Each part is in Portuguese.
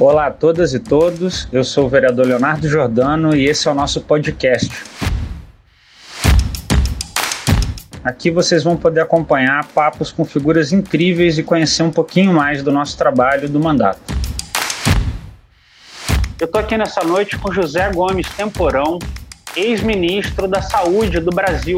Olá a todas e todos, eu sou o vereador Leonardo Jordano e esse é o nosso podcast. Aqui vocês vão poder acompanhar papos com figuras incríveis e conhecer um pouquinho mais do nosso trabalho do mandato. Eu estou aqui nessa noite com José Gomes Temporão, ex-ministro da Saúde do Brasil.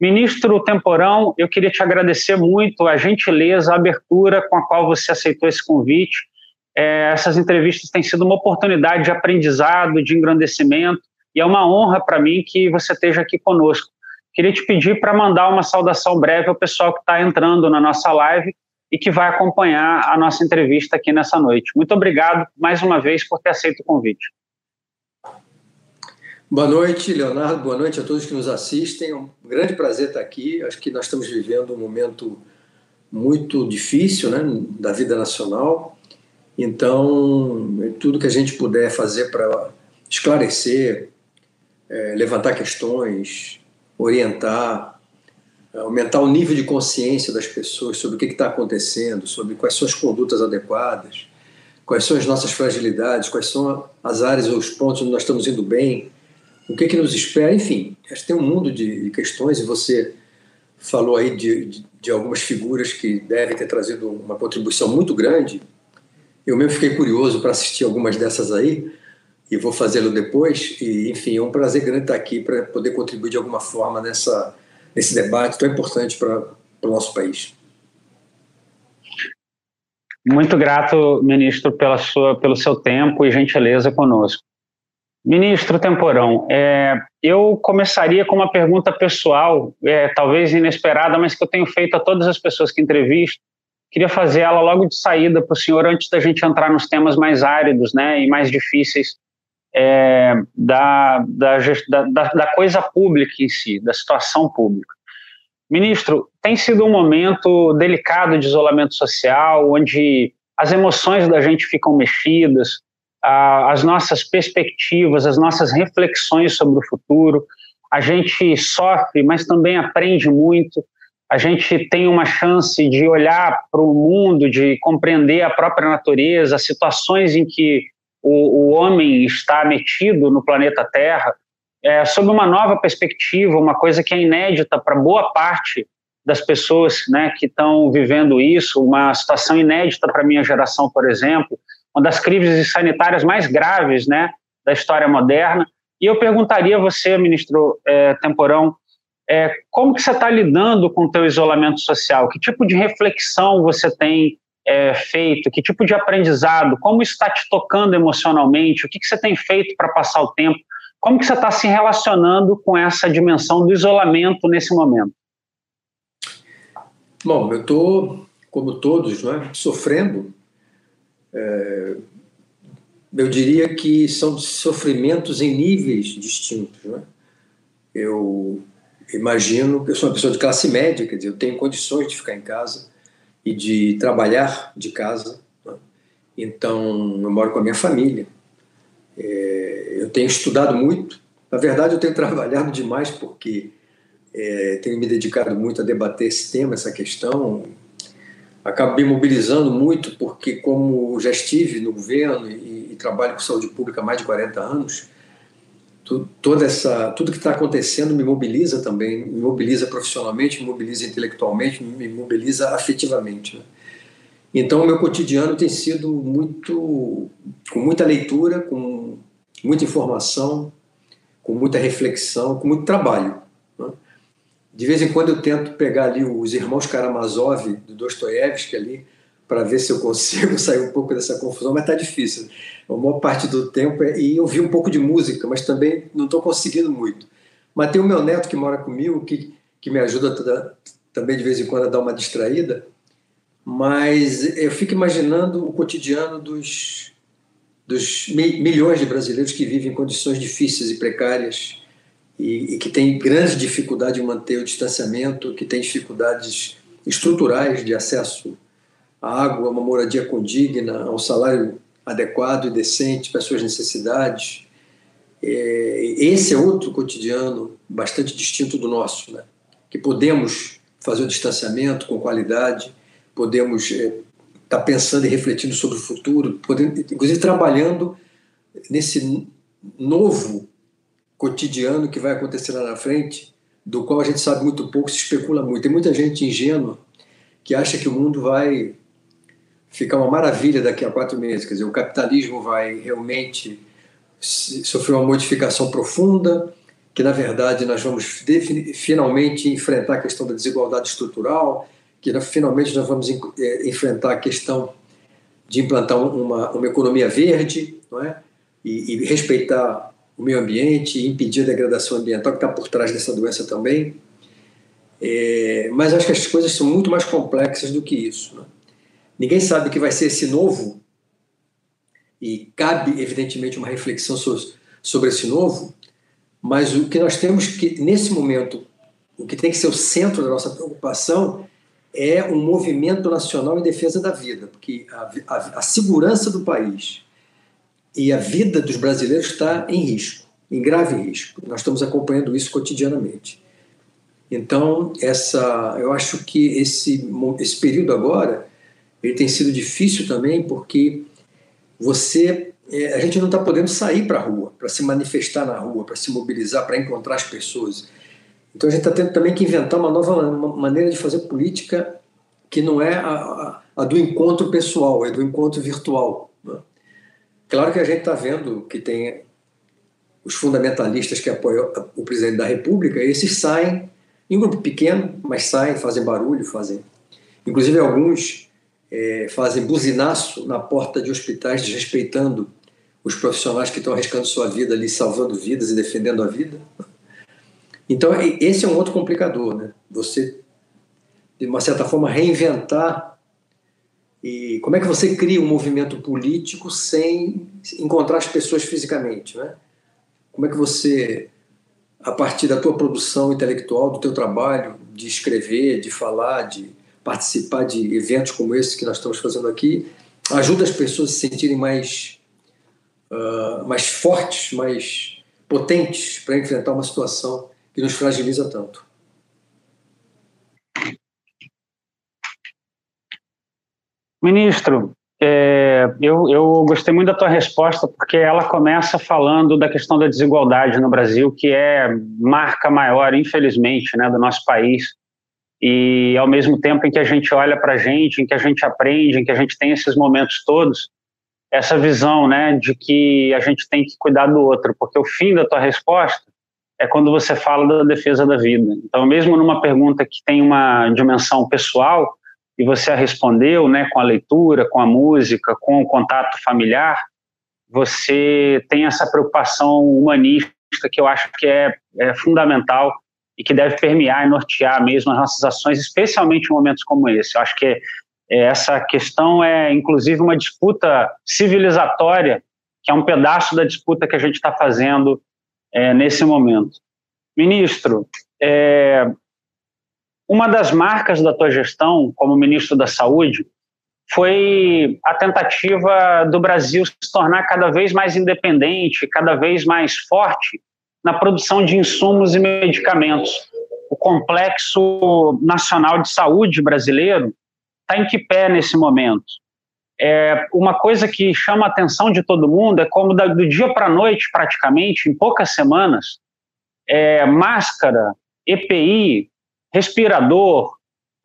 Ministro Temporão, eu queria te agradecer muito a gentileza, a abertura com a qual você aceitou esse convite. É, essas entrevistas têm sido uma oportunidade de aprendizado, de engrandecimento, e é uma honra para mim que você esteja aqui conosco. Queria te pedir para mandar uma saudação breve ao pessoal que está entrando na nossa live e que vai acompanhar a nossa entrevista aqui nessa noite. Muito obrigado mais uma vez por ter aceito o convite. Boa noite, Leonardo. Boa noite a todos que nos assistem. É um grande prazer estar aqui. Acho que nós estamos vivendo um momento muito difícil né, da vida nacional. Então, tudo que a gente puder fazer para esclarecer, é, levantar questões, orientar, aumentar o nível de consciência das pessoas sobre o que está acontecendo, sobre quais são as condutas adequadas, quais são as nossas fragilidades, quais são as áreas ou os pontos onde nós estamos indo bem o que, que nos espera, enfim, acho que tem um mundo de questões e você falou aí de, de, de, algumas figuras que devem ter trazido uma contribuição muito grande. Eu mesmo fiquei curioso para assistir algumas dessas aí e vou fazê-lo depois. E, enfim, é um prazer grande estar aqui para poder contribuir de alguma forma nessa, nesse debate tão importante para, o nosso país. Muito grato, ministro, pela sua, pelo seu tempo e gentileza conosco. Ministro Temporão, é, eu começaria com uma pergunta pessoal, é, talvez inesperada, mas que eu tenho feito a todas as pessoas que entrevisto. Queria fazer ela logo de saída para o senhor, antes da gente entrar nos temas mais áridos né, e mais difíceis é, da, da, da, da coisa pública em si, da situação pública. Ministro, tem sido um momento delicado de isolamento social, onde as emoções da gente ficam mexidas, as nossas perspectivas, as nossas reflexões sobre o futuro. A gente sofre, mas também aprende muito. A gente tem uma chance de olhar para o mundo, de compreender a própria natureza, as situações em que o, o homem está metido no planeta Terra, é, sob uma nova perspectiva, uma coisa que é inédita para boa parte das pessoas né, que estão vivendo isso, uma situação inédita para a minha geração, por exemplo, uma das crises sanitárias mais graves né, da história moderna. E eu perguntaria a você, ministro é, Temporão, é, como que você está lidando com o teu isolamento social? Que tipo de reflexão você tem é, feito? Que tipo de aprendizado? Como isso está te tocando emocionalmente? O que, que você tem feito para passar o tempo? Como que você está se relacionando com essa dimensão do isolamento nesse momento? Bom, eu estou, como todos, é, sofrendo é, eu diria que são sofrimentos em níveis distintos. Né? Eu imagino que eu sou uma pessoa de classe média, quer dizer, eu tenho condições de ficar em casa e de trabalhar de casa. Né? Então, eu moro com a minha família. É, eu tenho estudado muito. Na verdade, eu tenho trabalhado demais porque é, tenho me dedicado muito a debater esse tema, essa questão acabo me mobilizando muito, porque como já estive no governo e, e trabalho com saúde pública há mais de 40 anos, tu, toda essa, tudo que está acontecendo me mobiliza também, me mobiliza profissionalmente, me mobiliza intelectualmente, me mobiliza afetivamente. Né? Então, o meu cotidiano tem sido muito, com muita leitura, com muita informação, com muita reflexão, com muito trabalho. De vez em quando eu tento pegar ali os irmãos Karamazov do Dostoiévski ali para ver se eu consigo sair um pouco dessa confusão, mas está difícil. A maior parte do tempo é e ouvir um pouco de música, mas também não estou conseguindo muito. Mas tem o meu neto que mora comigo, que, que me ajuda toda, também de vez em quando a dar uma distraída, mas eu fico imaginando o cotidiano dos, dos milhões de brasileiros que vivem em condições difíceis e precárias e, e que tem grande dificuldade em manter o distanciamento, que tem dificuldades estruturais de acesso à água, a uma moradia condigna, a um salário adequado e decente para as suas necessidades. É, esse é outro cotidiano bastante distinto do nosso, né? que podemos fazer o distanciamento com qualidade, podemos é, está pensando e refletindo sobre o futuro, podendo, inclusive trabalhando nesse novo cotidiano que vai acontecer lá na frente, do qual a gente sabe muito pouco, se especula muito. Tem muita gente ingênua que acha que o mundo vai ficar uma maravilha daqui a quatro meses. Quer dizer, o capitalismo vai realmente sofrer uma modificação profunda, que na verdade nós vamos finalmente enfrentar a questão da desigualdade estrutural, que finalmente nós vamos é, enfrentar a questão de implantar uma, uma economia verde, não é? E, e respeitar o meio ambiente impedir a degradação ambiental, que está por trás dessa doença também. É, mas acho que as coisas são muito mais complexas do que isso. Né? Ninguém sabe o que vai ser esse novo, e cabe, evidentemente, uma reflexão sobre esse novo, mas o que nós temos que, nesse momento, o que tem que ser o centro da nossa preocupação é um movimento nacional em defesa da vida, porque a, a, a segurança do país e a vida dos brasileiros está em risco, em grave risco. Nós estamos acompanhando isso cotidianamente. Então, essa, eu acho que esse, esse período agora ele tem sido difícil também porque você é, a gente não está podendo sair para a rua, para se manifestar na rua, para se mobilizar, para encontrar as pessoas. Então a gente está tendo também que inventar uma nova maneira de fazer política que não é a, a, a do encontro pessoal, é do encontro virtual. Claro que a gente está vendo que tem os fundamentalistas que apoiam o presidente da República, esses saem em um grupo pequeno, mas saem, fazem barulho, fazem. Inclusive alguns é, fazem buzinaço na porta de hospitais, desrespeitando os profissionais que estão arriscando sua vida ali, salvando vidas e defendendo a vida. Então, esse é um outro complicador, né? Você, de uma certa forma, reinventar e como é que você cria um movimento político sem encontrar as pessoas fisicamente, né? Como é que você, a partir da tua produção intelectual, do teu trabalho, de escrever, de falar, de participar de eventos como esse que nós estamos fazendo aqui, ajuda as pessoas a se sentirem mais, uh, mais fortes, mais potentes para enfrentar uma situação que nos fragiliza tanto. Ministro, é, eu, eu gostei muito da tua resposta, porque ela começa falando da questão da desigualdade no Brasil, que é marca maior, infelizmente, né, do nosso país. E ao mesmo tempo em que a gente olha para a gente, em que a gente aprende, em que a gente tem esses momentos todos, essa visão né, de que a gente tem que cuidar do outro, porque o fim da tua resposta é quando você fala da defesa da vida. Então, mesmo numa pergunta que tem uma dimensão pessoal, e você a respondeu né, com a leitura, com a música, com o contato familiar, você tem essa preocupação humanista que eu acho que é, é fundamental e que deve permear e nortear mesmo as nossas ações, especialmente em momentos como esse. Eu acho que é, essa questão é, inclusive, uma disputa civilizatória, que é um pedaço da disputa que a gente está fazendo é, nesse momento. Ministro, é, uma das marcas da tua gestão como ministro da Saúde foi a tentativa do Brasil se tornar cada vez mais independente, cada vez mais forte na produção de insumos e medicamentos. O complexo nacional de saúde brasileiro está em que pé nesse momento? É, uma coisa que chama a atenção de todo mundo é como do dia para a noite, praticamente, em poucas semanas, é, máscara, EPI, respirador,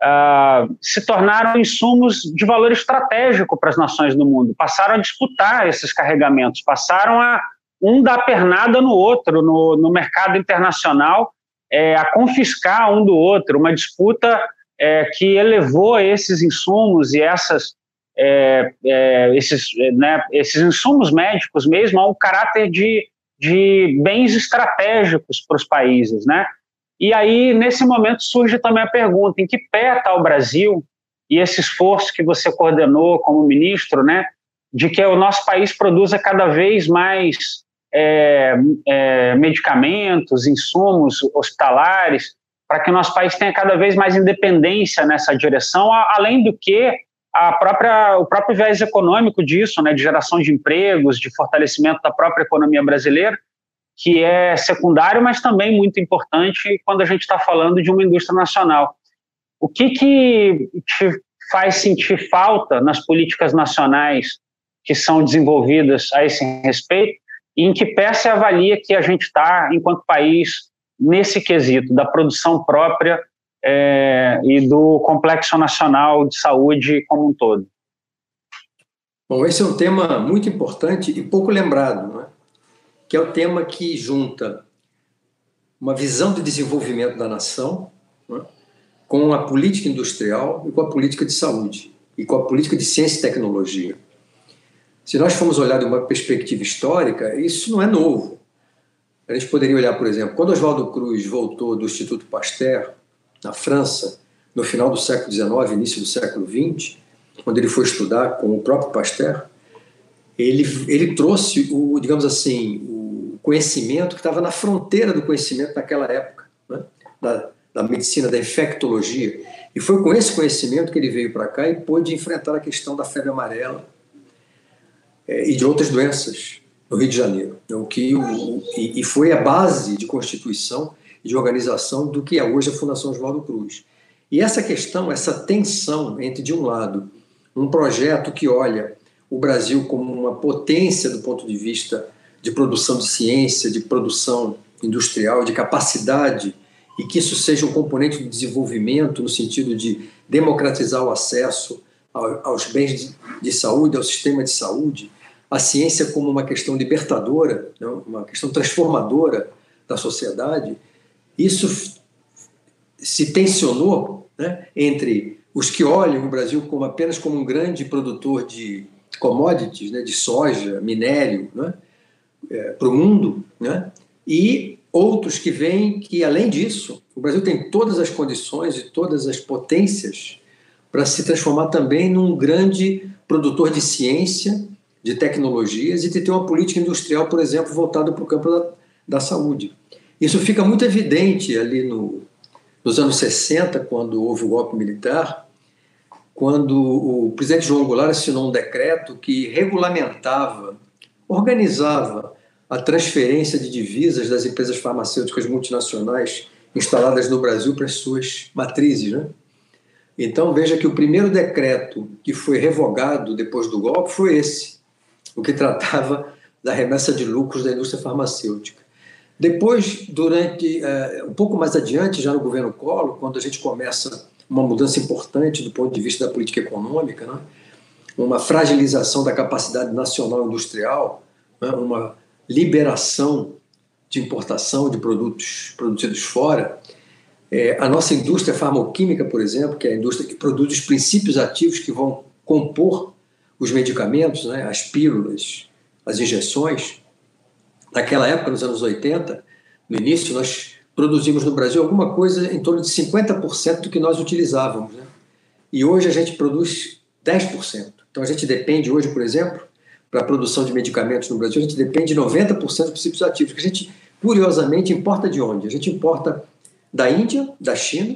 ah, se tornaram insumos de valor estratégico para as nações do mundo. Passaram a disputar esses carregamentos, passaram a um dar pernada no outro no, no mercado internacional, é, a confiscar um do outro, uma disputa é, que elevou esses insumos e essas, é, é esses, né, esses insumos médicos mesmo a um caráter de, de bens estratégicos para os países, né? E aí, nesse momento, surge também a pergunta: em que pé está o Brasil e esse esforço que você coordenou como ministro, né, de que o nosso país produza cada vez mais é, é, medicamentos, insumos hospitalares, para que o nosso país tenha cada vez mais independência nessa direção, além do que a própria, o próprio viés econômico disso, né, de geração de empregos, de fortalecimento da própria economia brasileira, que é secundário, mas também muito importante quando a gente está falando de uma indústria nacional. O que, que te faz sentir falta nas políticas nacionais que são desenvolvidas a esse respeito? E em que pé se avalia que a gente está, enquanto país, nesse quesito da produção própria é, e do complexo nacional de saúde como um todo? Bom, esse é um tema muito importante e pouco lembrado, não é? Que é o tema que junta uma visão de desenvolvimento da nação é? com a política industrial e com a política de saúde e com a política de ciência e tecnologia. Se nós formos olhar de uma perspectiva histórica, isso não é novo. A gente poderia olhar, por exemplo, quando Oswaldo Cruz voltou do Instituto Pasteur, na França, no final do século XIX, início do século XX, quando ele foi estudar com o próprio Pasteur, ele, ele trouxe o, digamos assim, conhecimento que estava na fronteira do conhecimento naquela época, né? da, da medicina, da infectologia. E foi com esse conhecimento que ele veio para cá e pôde enfrentar a questão da febre amarela é, e de outras doenças no Rio de Janeiro. O que o, e, e foi a base de constituição e de organização do que é hoje a Fundação Oswaldo Cruz. E essa questão, essa tensão entre, de um lado, um projeto que olha o Brasil como uma potência do ponto de vista de produção de ciência, de produção industrial, de capacidade, e que isso seja um componente do desenvolvimento no sentido de democratizar o acesso aos bens de saúde, ao sistema de saúde, a ciência como uma questão libertadora, né, uma questão transformadora da sociedade, isso se tensionou né, entre os que olham o Brasil como apenas como um grande produtor de commodities, né, de soja, minério, né, é, para o mundo, né, e outros que veem que, além disso, o Brasil tem todas as condições e todas as potências para se transformar também num grande produtor de ciência, de tecnologias e de ter uma política industrial, por exemplo, voltada para o campo da, da saúde. Isso fica muito evidente ali no, nos anos 60, quando houve o golpe militar, quando o presidente João Goulart assinou um decreto que regulamentava, organizava a transferência de divisas das empresas farmacêuticas multinacionais instaladas no Brasil para as suas matrizes. Né? Então, veja que o primeiro decreto que foi revogado depois do golpe foi esse, o que tratava da remessa de lucros da indústria farmacêutica. Depois, durante uh, um pouco mais adiante, já no governo Collor, quando a gente começa uma mudança importante do ponto de vista da política econômica, né? Uma fragilização da capacidade nacional industrial, né? uma liberação de importação de produtos produzidos fora. É, a nossa indústria farmacêutica, por exemplo, que é a indústria que produz os princípios ativos que vão compor os medicamentos, né? as pílulas, as injeções, naquela época, nos anos 80, no início, nós produzimos no Brasil alguma coisa em torno de 50% do que nós utilizávamos. Né? E hoje a gente produz 10%. Então a gente depende hoje, por exemplo, para a produção de medicamentos no Brasil, a gente depende de 90% dos princípios ativos, que a gente, curiosamente, importa de onde? A gente importa da Índia, da China,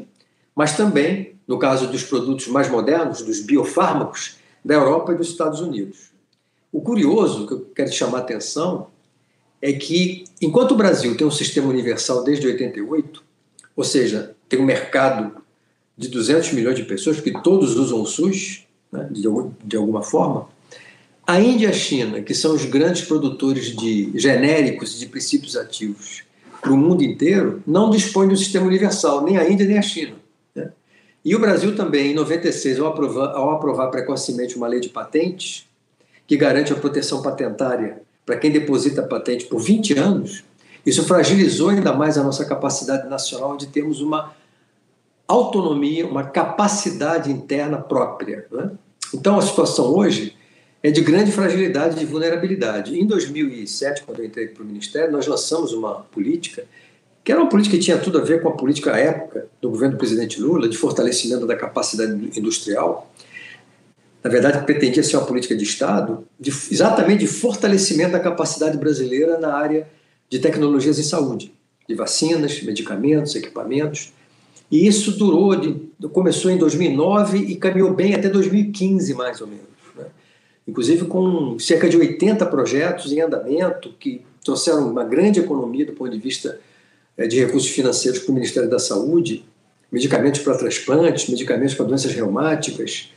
mas também, no caso dos produtos mais modernos, dos biofármacos, da Europa e dos Estados Unidos. O curioso, que eu quero chamar a atenção, é que, enquanto o Brasil tem um sistema universal desde 88, ou seja, tem um mercado de 200 milhões de pessoas, porque todos usam o SUS, né, de, de alguma forma, a Índia e a China, que são os grandes produtores de genéricos e de princípios ativos para o mundo inteiro, não dispõem de um sistema universal, nem a Índia nem a China. Né? E o Brasil também, em 96, ao aprovar, ao aprovar precocemente uma lei de patentes, que garante a proteção patentária para quem deposita patente por 20 anos, isso fragilizou ainda mais a nossa capacidade nacional de termos uma autonomia, uma capacidade interna própria. Né? Então, a situação hoje é de grande fragilidade e de vulnerabilidade. Em 2007, quando eu entrei para o Ministério, nós lançamos uma política que era uma política que tinha tudo a ver com a política à época do governo do presidente Lula, de fortalecimento da capacidade industrial, na verdade, pretendia ser uma política de Estado, de, exatamente de fortalecimento da capacidade brasileira na área de tecnologias em saúde, de vacinas, medicamentos, equipamentos. E isso durou, de, começou em 2009 e caminhou bem até 2015, mais ou menos. Né? Inclusive com cerca de 80 projetos em andamento que trouxeram uma grande economia do ponto de vista é, de recursos financeiros para o Ministério da Saúde, medicamentos para transplantes, medicamentos para doenças reumáticas,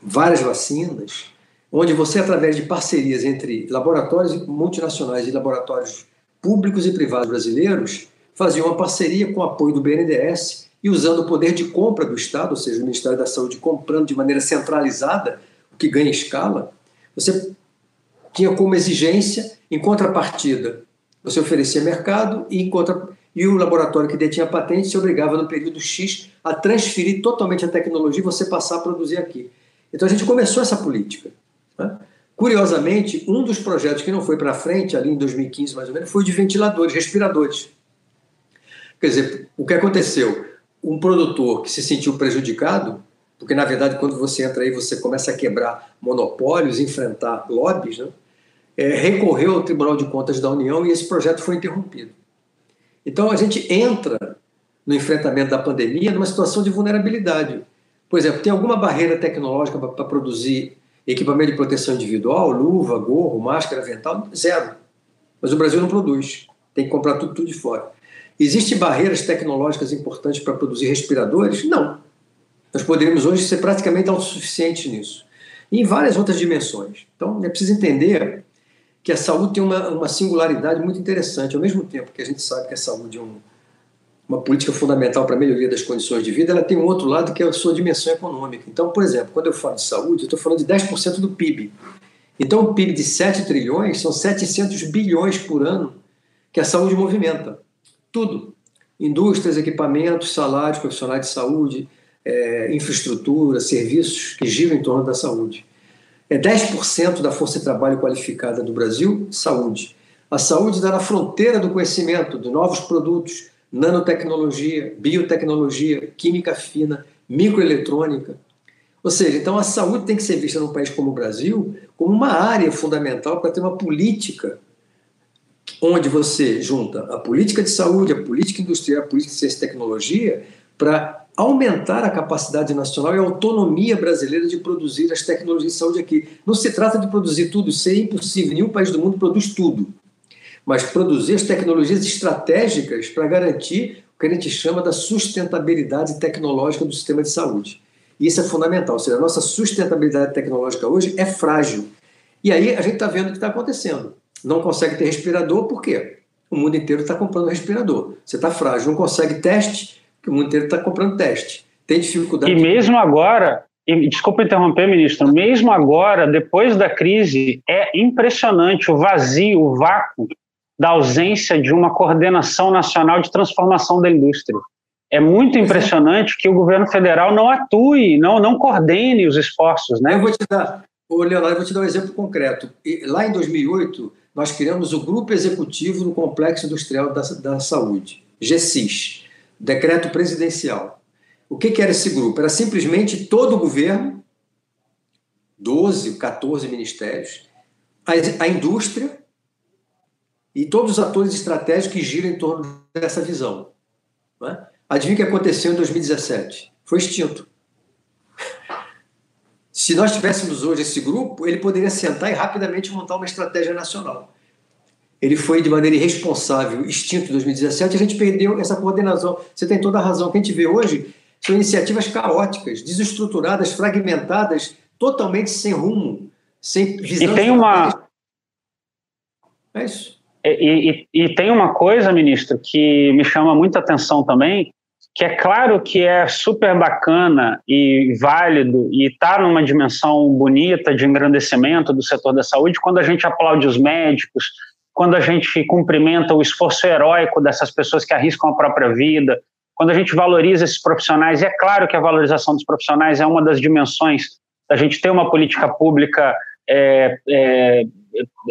várias vacinas, onde você, através de parcerias entre laboratórios multinacionais e laboratórios públicos e privados brasileiros, fazia uma parceria com o apoio do BNDES e usando o poder de compra do Estado, ou seja, o Ministério da Saúde comprando de maneira centralizada, o que ganha escala, você tinha como exigência, em contrapartida, você oferecia mercado e, contra, e o laboratório que detinha a patente se obrigava no período X a transferir totalmente a tecnologia e você passar a produzir aqui. Então a gente começou essa política. Né? Curiosamente, um dos projetos que não foi para frente, ali em 2015 mais ou menos, foi de ventiladores, respiradores. Quer dizer, o que aconteceu? Um produtor que se sentiu prejudicado, porque na verdade quando você entra aí você começa a quebrar monopólios, enfrentar lobbies, né? é, recorreu ao Tribunal de Contas da União e esse projeto foi interrompido. Então a gente entra no enfrentamento da pandemia numa situação de vulnerabilidade. Por exemplo, tem alguma barreira tecnológica para produzir equipamento de proteção individual, luva, gorro, máscara, vental? Zero. Mas o Brasil não produz. Tem que comprar tudo, tudo de fora. Existem barreiras tecnológicas importantes para produzir respiradores? Não. Nós poderíamos hoje ser praticamente autossuficientes nisso. E em várias outras dimensões. Então, é preciso entender que a saúde tem uma, uma singularidade muito interessante. Ao mesmo tempo que a gente sabe que a saúde é um, uma política fundamental para a melhoria das condições de vida, ela tem um outro lado que é a sua dimensão econômica. Então, por exemplo, quando eu falo de saúde, eu estou falando de 10% do PIB. Então, o PIB de 7 trilhões são 700 bilhões por ano que a saúde movimenta. Tudo. Indústrias, equipamentos, salários, profissionais de saúde, é, infraestrutura, serviços que giram em torno da saúde. É 10% da força de trabalho qualificada do Brasil, saúde. A saúde está na fronteira do conhecimento, de novos produtos, nanotecnologia, biotecnologia, química fina, microeletrônica. Ou seja, então a saúde tem que ser vista num país como o Brasil como uma área fundamental para ter uma política onde você junta a política de saúde, a política industrial, a política de ciência e tecnologia para aumentar a capacidade nacional e a autonomia brasileira de produzir as tecnologias de saúde aqui. Não se trata de produzir tudo, isso é impossível, nenhum país do mundo produz tudo. Mas produzir as tecnologias estratégicas para garantir o que a gente chama da sustentabilidade tecnológica do sistema de saúde. E isso é fundamental, ou seja, a nossa sustentabilidade tecnológica hoje é frágil. E aí a gente está vendo o que está acontecendo. Não consegue ter respirador, por quê? O mundo inteiro está comprando respirador. Você está frágil, não consegue teste, que o mundo inteiro está comprando teste. Tem dificuldade. E mesmo agora, e, desculpa interromper, ministro, mesmo agora, depois da crise, é impressionante o vazio, o vácuo da ausência de uma coordenação nacional de transformação da indústria. É muito impressionante que o governo federal não atue, não, não coordene os esforços. Né? Eu vou te dar, ô Leonardo, eu vou te dar um exemplo concreto. Lá em 2008, nós criamos o Grupo Executivo do Complexo Industrial da, da Saúde, GSIS decreto presidencial. O que, que era esse grupo? Era simplesmente todo o governo, 12, 14 ministérios, a, a indústria e todos os atores estratégicos que giram em torno dessa visão. É? Adivinha o que aconteceu em 2017? Foi extinto. Se nós tivéssemos hoje esse grupo, ele poderia sentar e rapidamente montar uma estratégia nacional ele foi de maneira irresponsável extinto em 2017, a gente perdeu essa coordenação. Você tem toda a razão. O que a gente vê hoje são iniciativas caóticas, desestruturadas, fragmentadas, totalmente sem rumo, sem visão. E tem uma. É isso. E, e, e, tem uma coisa, ministro, que me chama muita atenção também, que é claro que é super bacana e válido e está numa dimensão bonita de engrandecimento do setor da saúde quando a gente aplaude os médicos, quando a gente cumprimenta o esforço heróico dessas pessoas que arriscam a própria vida, quando a gente valoriza esses profissionais, e é claro que a valorização dos profissionais é uma das dimensões da gente ter uma política pública é, é,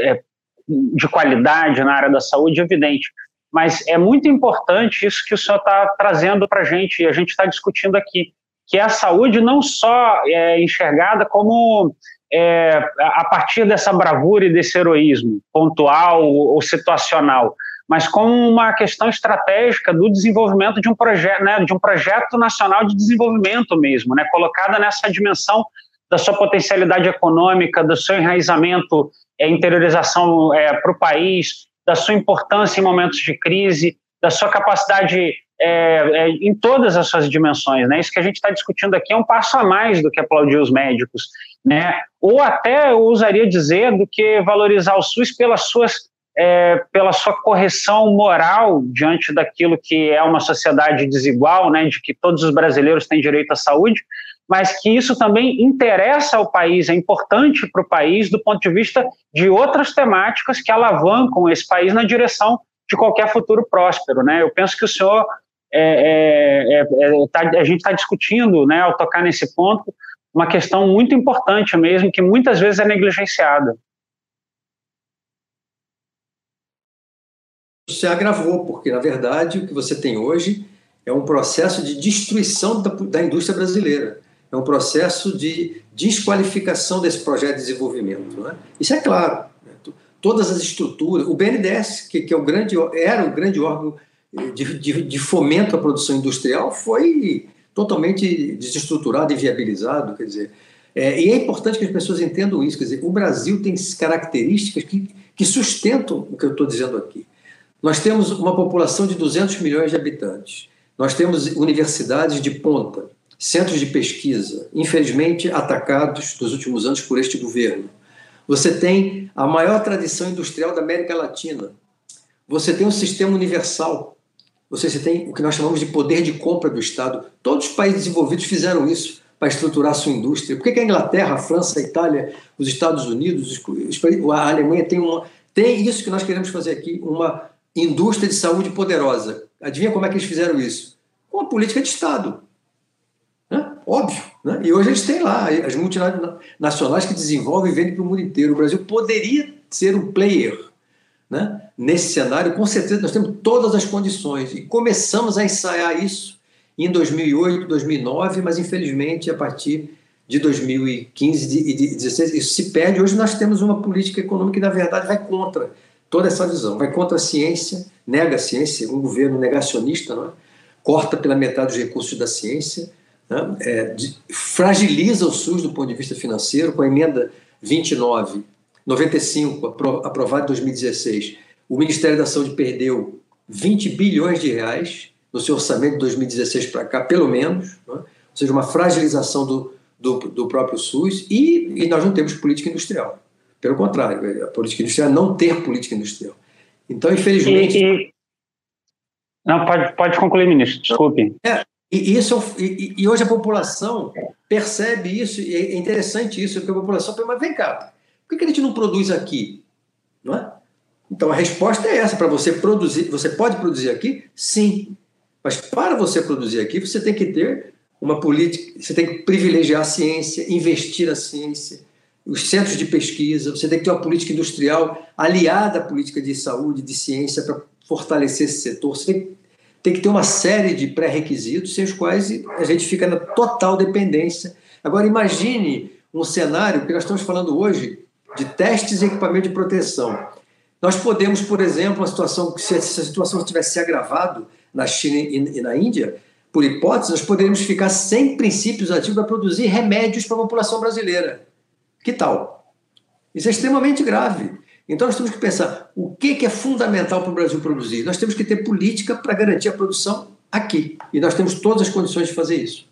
é, de qualidade na área da saúde, evidente. Mas é muito importante isso que o senhor está trazendo para a gente, e a gente está discutindo aqui, que é a saúde não só é enxergada como é, a partir dessa bravura e desse heroísmo pontual ou situacional, mas como uma questão estratégica do desenvolvimento de um projeto, né, de um projeto nacional de desenvolvimento mesmo, né, colocada nessa dimensão da sua potencialidade econômica, do seu enraizamento, é, interiorização é, para o país, da sua importância em momentos de crise, da sua capacidade é, é, em todas as suas dimensões. Né? Isso que a gente está discutindo aqui é um passo a mais do que aplaudir os médicos, né? ou até eu usaria dizer do que valorizar o SUS pelas suas, é, pela sua correção moral diante daquilo que é uma sociedade desigual, né? de que todos os brasileiros têm direito à saúde, mas que isso também interessa ao país, é importante para o país do ponto de vista de outras temáticas que alavancam esse país na direção de qualquer futuro próspero. Né? Eu penso que o senhor é, é, é, tá, a gente está discutindo, né, ao tocar nesse ponto, uma questão muito importante mesmo, que muitas vezes é negligenciada. Você agravou, porque, na verdade, o que você tem hoje é um processo de destruição da, da indústria brasileira. É um processo de desqualificação desse projeto de desenvolvimento. Né? Isso é claro. Né? Todas as estruturas, o BNDES, que, que é o grande, era o grande órgão de, de, de fomento à produção industrial foi totalmente desestruturado e viabilizado, quer dizer, é, e é importante que as pessoas entendam isso, quer dizer, o Brasil tem características que, que sustentam o que eu estou dizendo aqui. Nós temos uma população de 200 milhões de habitantes, nós temos universidades de ponta, centros de pesquisa, infelizmente atacados nos últimos anos por este governo. Você tem a maior tradição industrial da América Latina. Você tem um sistema universal você tem o que nós chamamos de poder de compra do Estado. Todos os países desenvolvidos fizeram isso para estruturar sua indústria. Por que a Inglaterra, a França, a Itália, os Estados Unidos, a Alemanha tem, uma, tem isso que nós queremos fazer aqui, uma indústria de saúde poderosa. Adivinha como é que eles fizeram isso? Com a política de Estado. Né? Óbvio. Né? E hoje eles têm lá as multinacionais que desenvolvem e vendem para o mundo inteiro. O Brasil poderia ser um player né? nesse cenário, com certeza nós temos todas as condições e começamos a ensaiar isso em 2008, 2009, mas infelizmente a partir de 2015 e 2016 isso se perde. Hoje nós temos uma política econômica que na verdade vai contra toda essa visão, vai contra a ciência, nega a ciência, um governo negacionista, não é? corta pela metade os recursos da ciência, né? é, de, fragiliza o SUS do ponto de vista financeiro com a emenda 29 95, aprovado em 2016, o Ministério da Saúde perdeu 20 bilhões de reais no seu orçamento de 2016 para cá, pelo menos, né? ou seja, uma fragilização do, do, do próprio SUS, e, e, nós não temos política industrial. Pelo contrário, a política industrial é não ter política industrial. Então, infelizmente. E, e... Não, pode, pode concluir, ministro, desculpe. É, e, isso, e, e, hoje a população percebe isso, e é interessante isso, porque a população mas vem cá, por que a gente não produz aqui? Não é? Então a resposta é essa: para você produzir, você pode produzir aqui? Sim. Mas para você produzir aqui, você tem que ter uma política, você tem que privilegiar a ciência, investir na ciência, os centros de pesquisa, você tem que ter uma política industrial aliada à política de saúde, de ciência, para fortalecer esse setor. Você tem, tem que ter uma série de pré-requisitos sem os quais a gente fica na total dependência. Agora, imagine um cenário que nós estamos falando hoje de testes e equipamento de proteção. Nós podemos, por exemplo, uma situação se essa situação tivesse se agravado na China e na Índia, por hipótese, nós poderíamos ficar sem princípios ativos para produzir remédios para a população brasileira. Que tal? Isso é extremamente grave. Então nós temos que pensar o que é fundamental para o Brasil produzir. Nós temos que ter política para garantir a produção aqui. E nós temos todas as condições de fazer isso.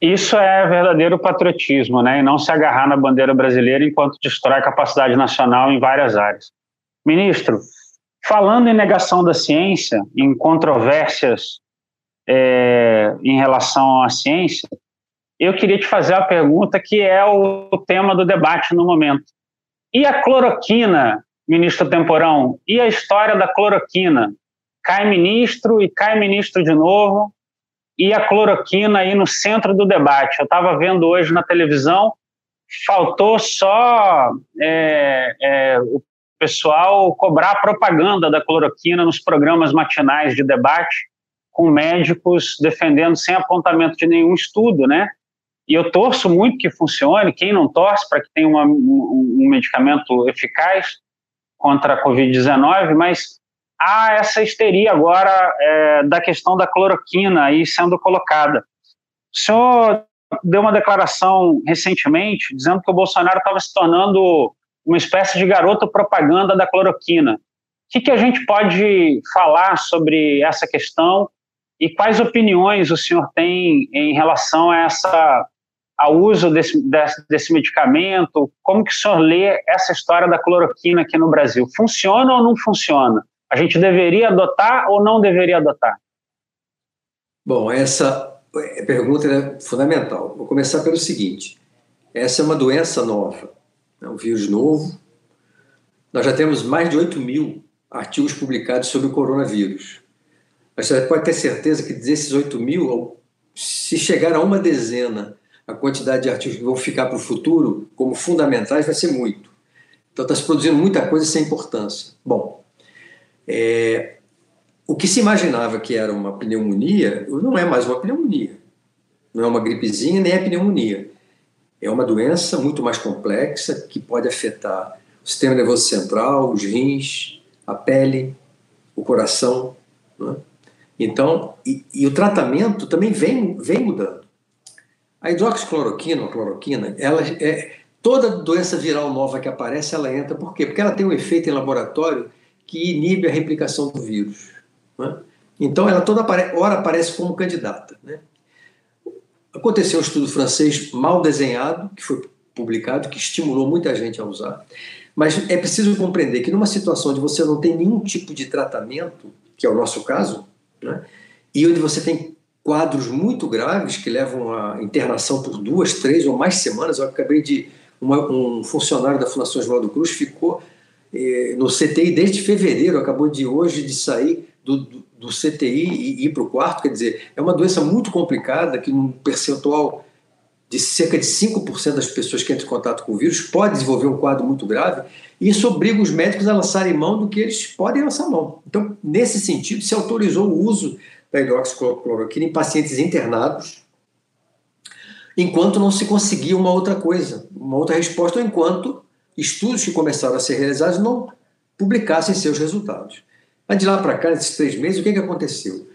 Isso é verdadeiro patriotismo, né? E não se agarrar na bandeira brasileira enquanto destrói a capacidade nacional em várias áreas. Ministro, falando em negação da ciência, em controvérsias é, em relação à ciência, eu queria te fazer a pergunta que é o tema do debate no momento. E a cloroquina, ministro Temporão? E a história da cloroquina? Cai ministro e cai ministro de novo e a cloroquina aí no centro do debate. Eu estava vendo hoje na televisão, faltou só é, é, o pessoal cobrar propaganda da cloroquina nos programas matinais de debate, com médicos defendendo sem apontamento de nenhum estudo, né? E eu torço muito que funcione. Quem não torce para que tenha uma, um, um medicamento eficaz contra a Covid-19, mas há essa histeria agora é, da questão da cloroquina aí sendo colocada. O senhor deu uma declaração recentemente dizendo que o Bolsonaro estava se tornando uma espécie de garoto propaganda da cloroquina. O que, que a gente pode falar sobre essa questão e quais opiniões o senhor tem em relação a essa ao uso desse, desse, desse, medicamento? Como que o senhor lê essa história da cloroquina aqui no Brasil? Funciona ou não funciona? A gente deveria adotar ou não deveria adotar? Bom, essa pergunta é fundamental. Vou começar pelo seguinte: essa é uma doença nova, é um vírus novo. Nós já temos mais de 8 mil artigos publicados sobre o coronavírus. Mas você pode ter certeza que desses 8 mil, se chegar a uma dezena, a quantidade de artigos que vão ficar para o futuro como fundamentais vai ser muito. Então está se produzindo muita coisa sem importância. Bom, é, o que se imaginava que era uma pneumonia não é mais uma pneumonia. Não é uma gripezinha nem é pneumonia. É uma doença muito mais complexa que pode afetar o sistema nervoso central, os rins, a pele, o coração. Né? Então, e, e, o tratamento também vem, vem mudando. A hidroxicloroquina, ou cloroquina, ela é toda doença viral nova que aparece, ela entra. Por quê? Porque ela tem um efeito em laboratório que inibe a replicação do vírus. Né? Então, ela toda hora aparece como candidata. Né? Aconteceu um estudo francês mal desenhado, que foi publicado, que estimulou muita gente a usar. Mas é preciso compreender que numa situação onde você não tem nenhum tipo de tratamento, que é o nosso caso, né? e onde você tem quadros muito graves que levam à internação por duas, três ou mais semanas, eu acabei de. Uma, um funcionário da Fundação Oswaldo Cruz ficou eh, no CTI desde fevereiro, acabou de hoje de sair do, do, do CTI e ir para o quarto, quer dizer, é uma doença muito complicada que num percentual de cerca de 5% das pessoas que entram em contato com o vírus pode desenvolver um quadro muito grave, e isso obriga os médicos a lançarem mão do que eles podem lançar mão. Então, nesse sentido, se autorizou o uso da hidroxicloroquina em pacientes internados, enquanto não se conseguia uma outra coisa, uma outra resposta, ou enquanto estudos que começaram a ser realizados não publicassem seus resultados. Mas de lá para cá, nesses três meses, o que, que aconteceu?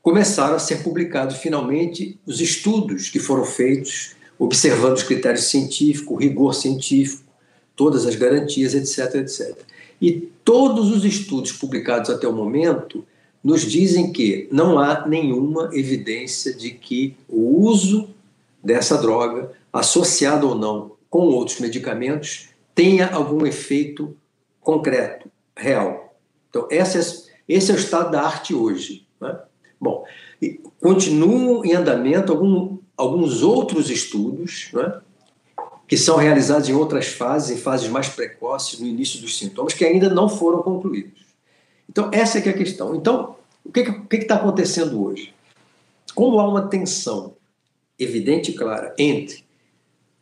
Começaram a ser publicados finalmente os estudos que foram feitos, observando os critérios científicos, o rigor científico, todas as garantias, etc, etc. E todos os estudos publicados até o momento nos dizem que não há nenhuma evidência de que o uso dessa droga, associado ou não com outros medicamentos, tenha algum efeito concreto, real. Então, esse é, esse é o estado da arte hoje. Né? Bom, continuam em andamento algum, alguns outros estudos, né? que são realizados em outras fases, em fases mais precoces, no início dos sintomas, que ainda não foram concluídos. Então, essa é, que é a questão. Então, o que está acontecendo hoje? Como há uma tensão evidente e clara entre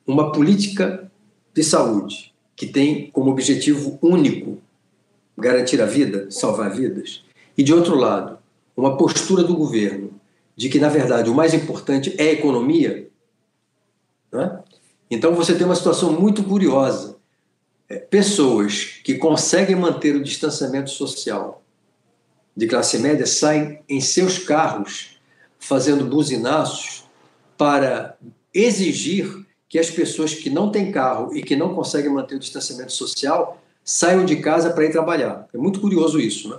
uma política de saúde que tem como objetivo único garantir a vida, salvar vidas, e de outro lado, uma postura do governo de que, na verdade, o mais importante é a economia, né? então você tem uma situação muito curiosa. É, pessoas que conseguem manter o distanciamento social de classe média saem em seus carros fazendo buzinaços para exigir que as pessoas que não têm carro e que não conseguem manter o distanciamento social saiam de casa para ir trabalhar. É muito curioso isso, né?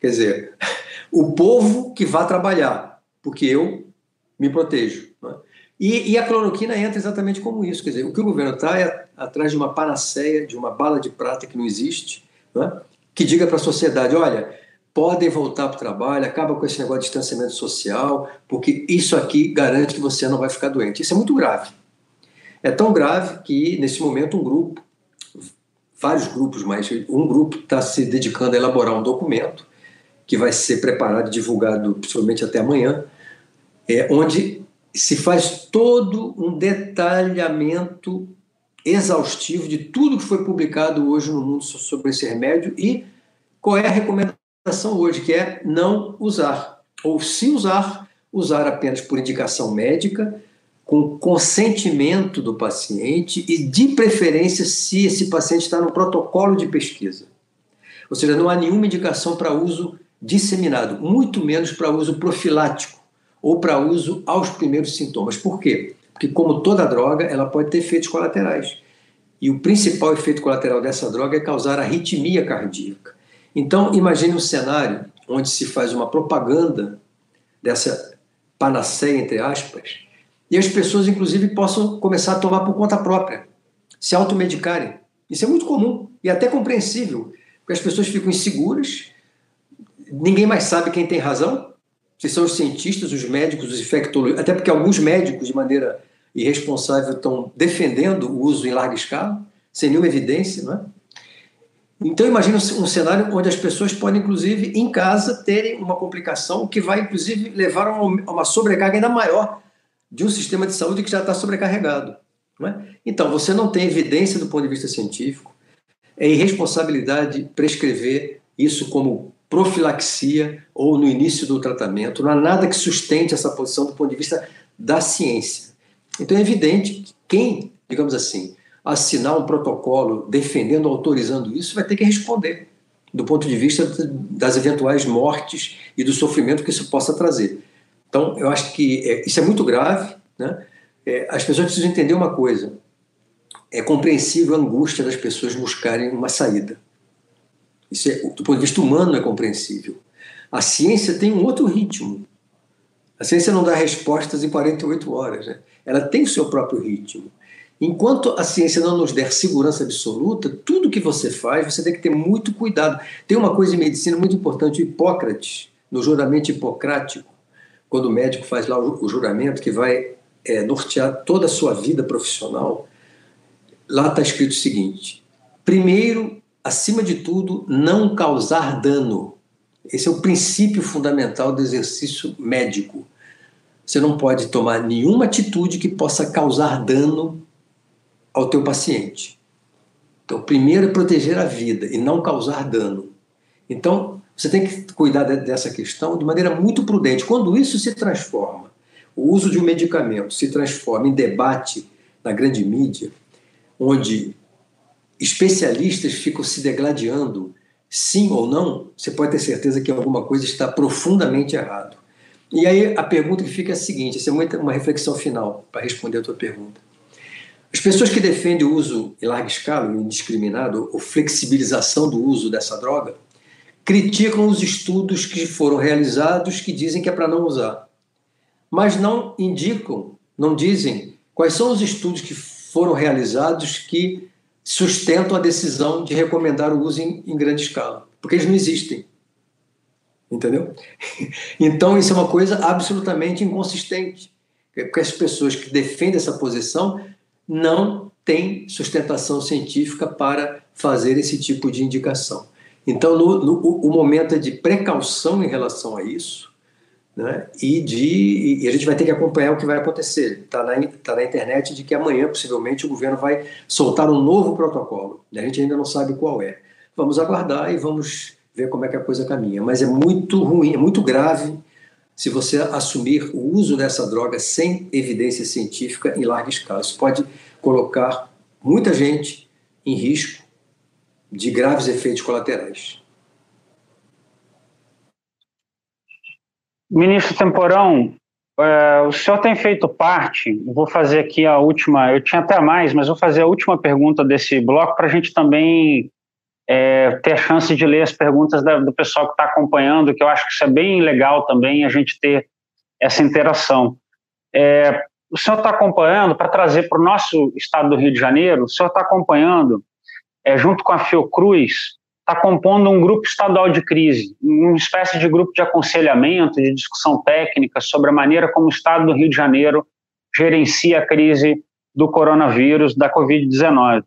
Quer dizer, o povo que vá trabalhar, porque eu me protejo. E, e, a cloroquina entra exatamente como isso. Quer dizer, o que o governo está é atrás de uma panaceia, de uma bala de prata que não existe, né? que diga para a sociedade: olha, podem voltar para o trabalho, acaba com esse negócio de distanciamento social, porque isso aqui garante que você não vai ficar doente. Isso é muito grave. É tão grave que, nesse momento, um grupo vários grupos, mas um grupo está se dedicando a elaborar um documento que vai ser preparado e divulgado possivelmente até amanhã, é, onde se faz todo um detalhamento exaustivo de tudo que foi publicado hoje no mundo sobre esse remédio e qual é a recomendação hoje, que é não usar, ou se usar, usar apenas por indicação médica, com consentimento do paciente e, de preferência, se esse paciente está no protocolo de pesquisa. Ou seja, não há nenhuma indicação para uso disseminado, muito menos para uso profilático ou para uso aos primeiros sintomas. Por quê? Porque, como toda droga, ela pode ter efeitos colaterais. E o principal efeito colateral dessa droga é causar arritmia cardíaca. Então, imagine um cenário onde se faz uma propaganda dessa panaceia, entre aspas, e as pessoas, inclusive, possam começar a tomar por conta própria, se automedicarem. Isso é muito comum e até compreensível, porque as pessoas ficam inseguras, ninguém mais sabe quem tem razão, se são os cientistas, os médicos, os infectologistas, até porque alguns médicos, de maneira irresponsável, estão defendendo o uso em larga escala, sem nenhuma evidência, não é? Então, imagina um cenário onde as pessoas podem, inclusive, em casa, terem uma complicação que vai, inclusive, levar a uma sobrecarga ainda maior de um sistema de saúde que já está sobrecarregado. É? Então, você não tem evidência do ponto de vista científico, é irresponsabilidade prescrever isso como profilaxia ou no início do tratamento, não há nada que sustente essa posição do ponto de vista da ciência. Então, é evidente que quem, digamos assim, assinar um protocolo defendendo, autorizando isso, vai ter que responder do ponto de vista das eventuais mortes e do sofrimento que isso possa trazer. Então, eu acho que é, isso é muito grave. Né? É, as pessoas precisam entender uma coisa: é compreensível a angústia das pessoas buscarem uma saída. Isso é, do ponto de vista humano, é compreensível. A ciência tem um outro ritmo. A ciência não dá respostas em 48 horas. Né? Ela tem o seu próprio ritmo. Enquanto a ciência não nos der segurança absoluta, tudo que você faz, você tem que ter muito cuidado. Tem uma coisa em medicina muito importante, o Hipócrates, no juramento hipocrático, quando o médico faz lá o juramento que vai é, nortear toda a sua vida profissional, lá está escrito o seguinte: primeiro, acima de tudo, não causar dano. Esse é o princípio fundamental do exercício médico. Você não pode tomar nenhuma atitude que possa causar dano ao teu paciente. Então, primeiro é proteger a vida e não causar dano. Então, você tem que cuidar dessa questão de maneira muito prudente. Quando isso se transforma, o uso de um medicamento se transforma em debate na grande mídia, onde especialistas ficam se degladiando, sim ou não, você pode ter certeza que alguma coisa está profundamente errado. E aí a pergunta que fica é a seguinte: essa é uma reflexão final para responder a tua pergunta. As pessoas que defendem o uso em larga escala, indiscriminado, ou flexibilização do uso dessa droga, criticam os estudos que foram realizados que dizem que é para não usar, mas não indicam, não dizem quais são os estudos que foram realizados que sustentam a decisão de recomendar o uso em, em grande escala, porque eles não existem. Entendeu? Então, isso é uma coisa absolutamente inconsistente. Porque as pessoas que defendem essa posição não tem sustentação científica para fazer esse tipo de indicação. Então, no, no, o momento é de precaução em relação a isso, né? e, de, e a gente vai ter que acompanhar o que vai acontecer. Está na, tá na internet de que amanhã, possivelmente, o governo vai soltar um novo protocolo. A gente ainda não sabe qual é. Vamos aguardar e vamos ver como é que a coisa caminha. Mas é muito ruim, é muito grave se você assumir o uso dessa droga sem evidência científica em larga escala. Isso pode colocar muita gente em risco de graves efeitos colaterais. Ministro Temporão, é, o senhor tem feito parte, vou fazer aqui a última, eu tinha até mais, mas vou fazer a última pergunta desse bloco para a gente também é, ter a chance de ler as perguntas da, do pessoal que está acompanhando, que eu acho que isso é bem legal também, a gente ter essa interação. É, o senhor está acompanhando, para trazer para o nosso estado do Rio de Janeiro, o senhor está acompanhando, junto com a Fiocruz, está compondo um grupo estadual de crise, uma espécie de grupo de aconselhamento, de discussão técnica sobre a maneira como o estado do Rio de Janeiro gerencia a crise do coronavírus, da Covid-19.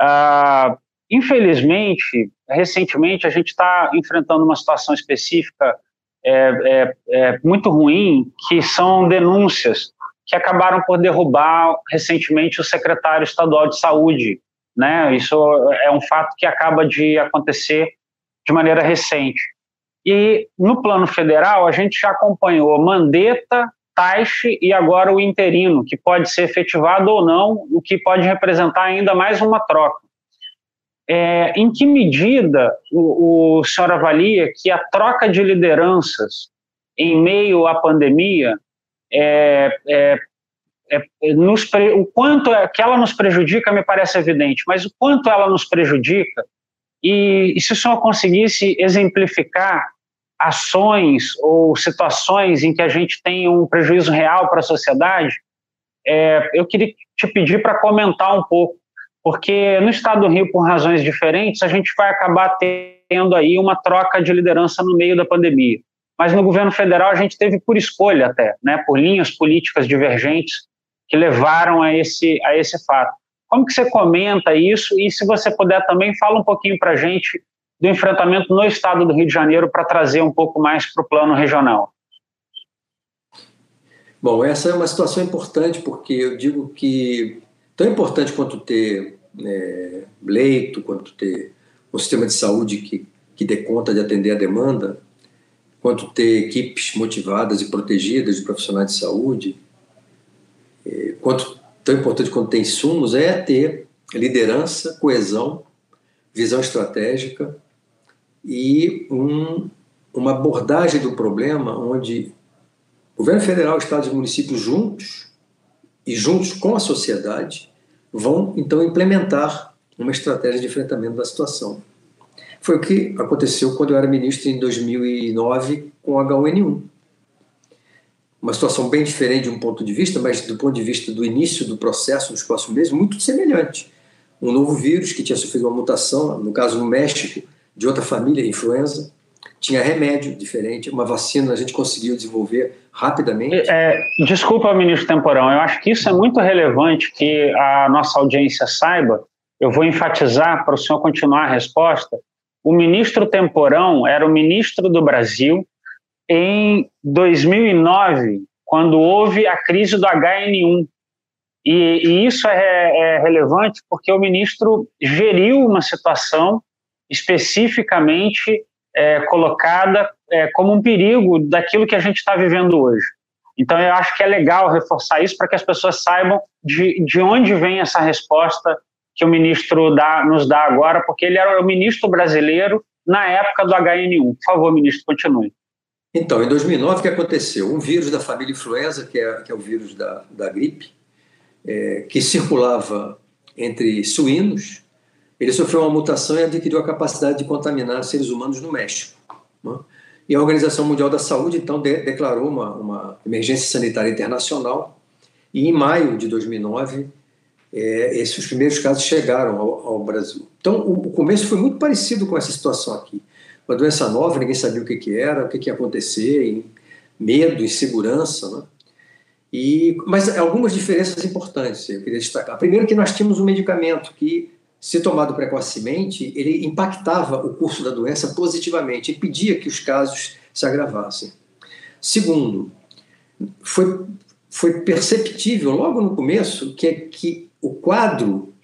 Ah, Infelizmente, recentemente, a gente está enfrentando uma situação específica é, é, é, muito ruim, que são denúncias que acabaram por derrubar recentemente o secretário estadual de saúde. Né? Isso é um fato que acaba de acontecer de maneira recente. E no plano federal, a gente já acompanhou Mandetta, Taixe e agora o interino, que pode ser efetivado ou não, o que pode representar ainda mais uma troca. É, em que medida o, o senhor avalia que a troca de lideranças em meio à pandemia é, é, é, nos, o quanto é, que ela nos prejudica me parece evidente, mas o quanto ela nos prejudica e, e se o senhor conseguisse exemplificar ações ou situações em que a gente tem um prejuízo real para a sociedade, é, eu queria te pedir para comentar um pouco, porque no estado do Rio, por razões diferentes, a gente vai acabar tendo aí uma troca de liderança no meio da pandemia. Mas no governo federal a gente teve por escolha até, né, por linhas políticas divergentes que levaram a esse, a esse fato. Como que você comenta isso? E se você puder também, fala um pouquinho para a gente do enfrentamento no estado do Rio de Janeiro para trazer um pouco mais para o plano regional. Bom, essa é uma situação importante porque eu digo que tão importante quanto ter é, leito, quanto ter um sistema de saúde que, que dê conta de atender a demanda, quanto ter equipes motivadas e protegidas de profissionais de saúde, quanto tão importante quanto ter insumos é ter liderança, coesão, visão estratégica e um, uma abordagem do problema onde o governo federal, estados e municípios juntos e juntos com a sociedade vão então implementar uma estratégia de enfrentamento da situação. Foi o que aconteceu quando eu era ministro em 2009 com o H1N1. Uma situação bem diferente de um ponto de vista, mas do ponto de vista do início do processo nos próximos meses, muito semelhante. Um novo vírus que tinha sofrido uma mutação, no caso no México, de outra família, influenza, tinha remédio diferente, uma vacina a gente conseguiu desenvolver rapidamente. É, desculpa, ministro Temporão, eu acho que isso é muito relevante que a nossa audiência saiba. Eu vou enfatizar para o senhor continuar a resposta. O ministro Temporão era o ministro do Brasil em 2009, quando houve a crise do HN1. E, e isso é, é relevante porque o ministro geriu uma situação especificamente é, colocada é, como um perigo daquilo que a gente está vivendo hoje. Então, eu acho que é legal reforçar isso para que as pessoas saibam de, de onde vem essa resposta que o ministro dá, nos dá agora, porque ele era o ministro brasileiro na época do HN1. Por favor, ministro, continue. Então, em 2009, o que aconteceu? Um vírus da família influenza, que é, que é o vírus da, da gripe, é, que circulava entre suínos, ele sofreu uma mutação e adquiriu a capacidade de contaminar seres humanos no México. Né? E a Organização Mundial da Saúde, então, de, declarou uma, uma, emergência sanitária internacional. E em maio de 2009, é, esses primeiros casos chegaram ao, ao Brasil. Então, o, o, começo foi muito parecido com essa situação aqui. Uma doença nova, ninguém sabia o que, que era, o que, que ia acontecer, medo, insegurança. Né? E, mas algumas diferenças importantes eu queria destacar. Primeiro, que nós tínhamos um medicamento que se tomado precocemente, ele impactava o curso da doença positivamente, impedia que os casos se agravassem. Segundo, foi, foi perceptível logo no começo que, que o quadro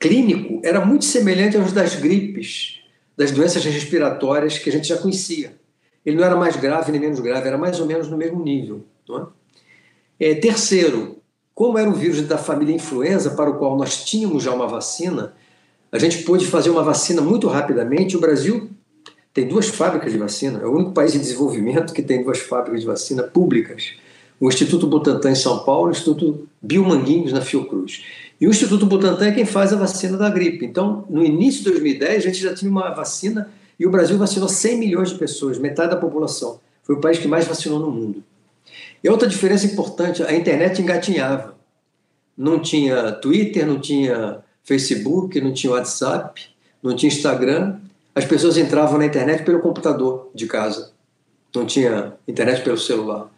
clínico era muito semelhante aos das gripes, das doenças respiratórias que a gente já conhecia. Ele não era mais grave nem menos grave, era mais ou menos no mesmo nível. É? É, terceiro, como era um vírus da família influenza, para o qual nós tínhamos já uma vacina, a gente pôde fazer uma vacina muito rapidamente. O Brasil tem duas fábricas de vacina, é o único país em desenvolvimento que tem duas fábricas de vacina públicas. O Instituto Butantan em São Paulo o Instituto Biomanguinhos na Fiocruz. E o Instituto Butantan é quem faz a vacina da gripe. Então, no início de 2010, a gente já tinha uma vacina e o Brasil vacinou 100 milhões de pessoas, metade da população. Foi o país que mais vacinou no mundo. E outra diferença importante, a internet engatinhava. Não tinha Twitter, não tinha Facebook, não tinha WhatsApp, não tinha Instagram. As pessoas entravam na internet pelo computador de casa, não tinha internet pelo celular.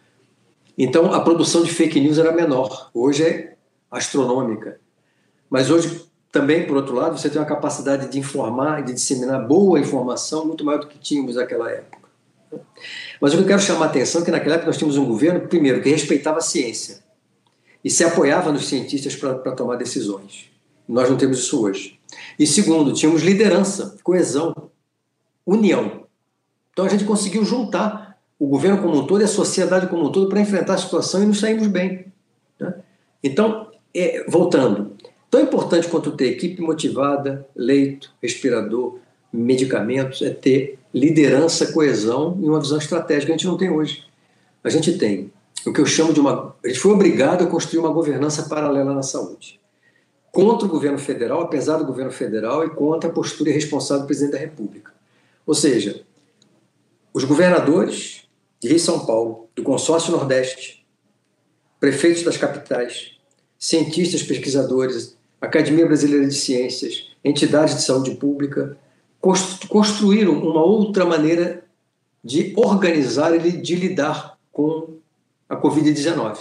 Então a produção de fake news era menor. Hoje é astronômica. Mas hoje também, por outro lado, você tem uma capacidade de informar, de disseminar boa informação muito maior do que tínhamos naquela época. Mas o que eu quero chamar a atenção é que naquela época nós tínhamos um governo, primeiro, que respeitava a ciência e se apoiava nos cientistas para tomar decisões. Nós não temos isso hoje. E segundo, tínhamos liderança, coesão, união. Então a gente conseguiu juntar o governo como um todo e a sociedade como um todo para enfrentar a situação e nos saímos bem. Né? Então, é, voltando, tão importante quanto ter equipe motivada, leito, respirador, medicamentos, é ter liderança, coesão e uma visão estratégica. A gente não tem hoje. A gente tem o que eu chamo de uma. A gente foi obrigado a construir uma governança paralela na saúde contra o governo federal, apesar do governo federal, e contra a postura irresponsável do presidente da República. Ou seja, os governadores de Rio e São Paulo, do Consórcio Nordeste, prefeitos das capitais, cientistas, pesquisadores, Academia Brasileira de Ciências, entidades de saúde pública, construíram uma outra maneira de organizar e de lidar com a Covid-19.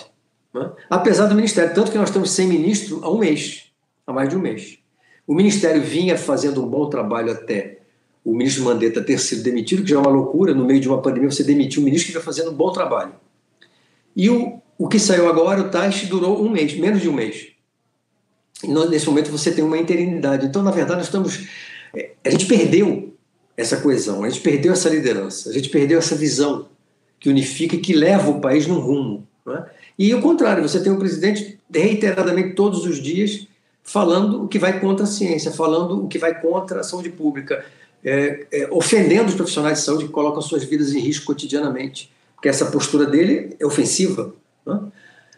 Né? Apesar do Ministério, tanto que nós estamos sem ministro há um mês, há mais de um mês. O Ministério vinha fazendo um bom trabalho até o ministro Mandetta ter sido demitido, que já é uma loucura, no meio de uma pandemia você demitir um ministro que está fazendo um bom trabalho. E o, o que saiu agora, o TAS, durou um mês, menos de um mês. Nesse momento você tem uma interinidade. Então, na verdade, nós estamos. É, a gente perdeu essa coesão, a gente perdeu essa liderança, a gente perdeu essa visão que unifica e que leva o país num rumo. É? E o contrário, você tem um presidente reiteradamente todos os dias falando o que vai contra a ciência, falando o que vai contra a saúde pública, é, é, ofendendo os profissionais de saúde que colocam suas vidas em risco cotidianamente, porque essa postura dele é ofensiva.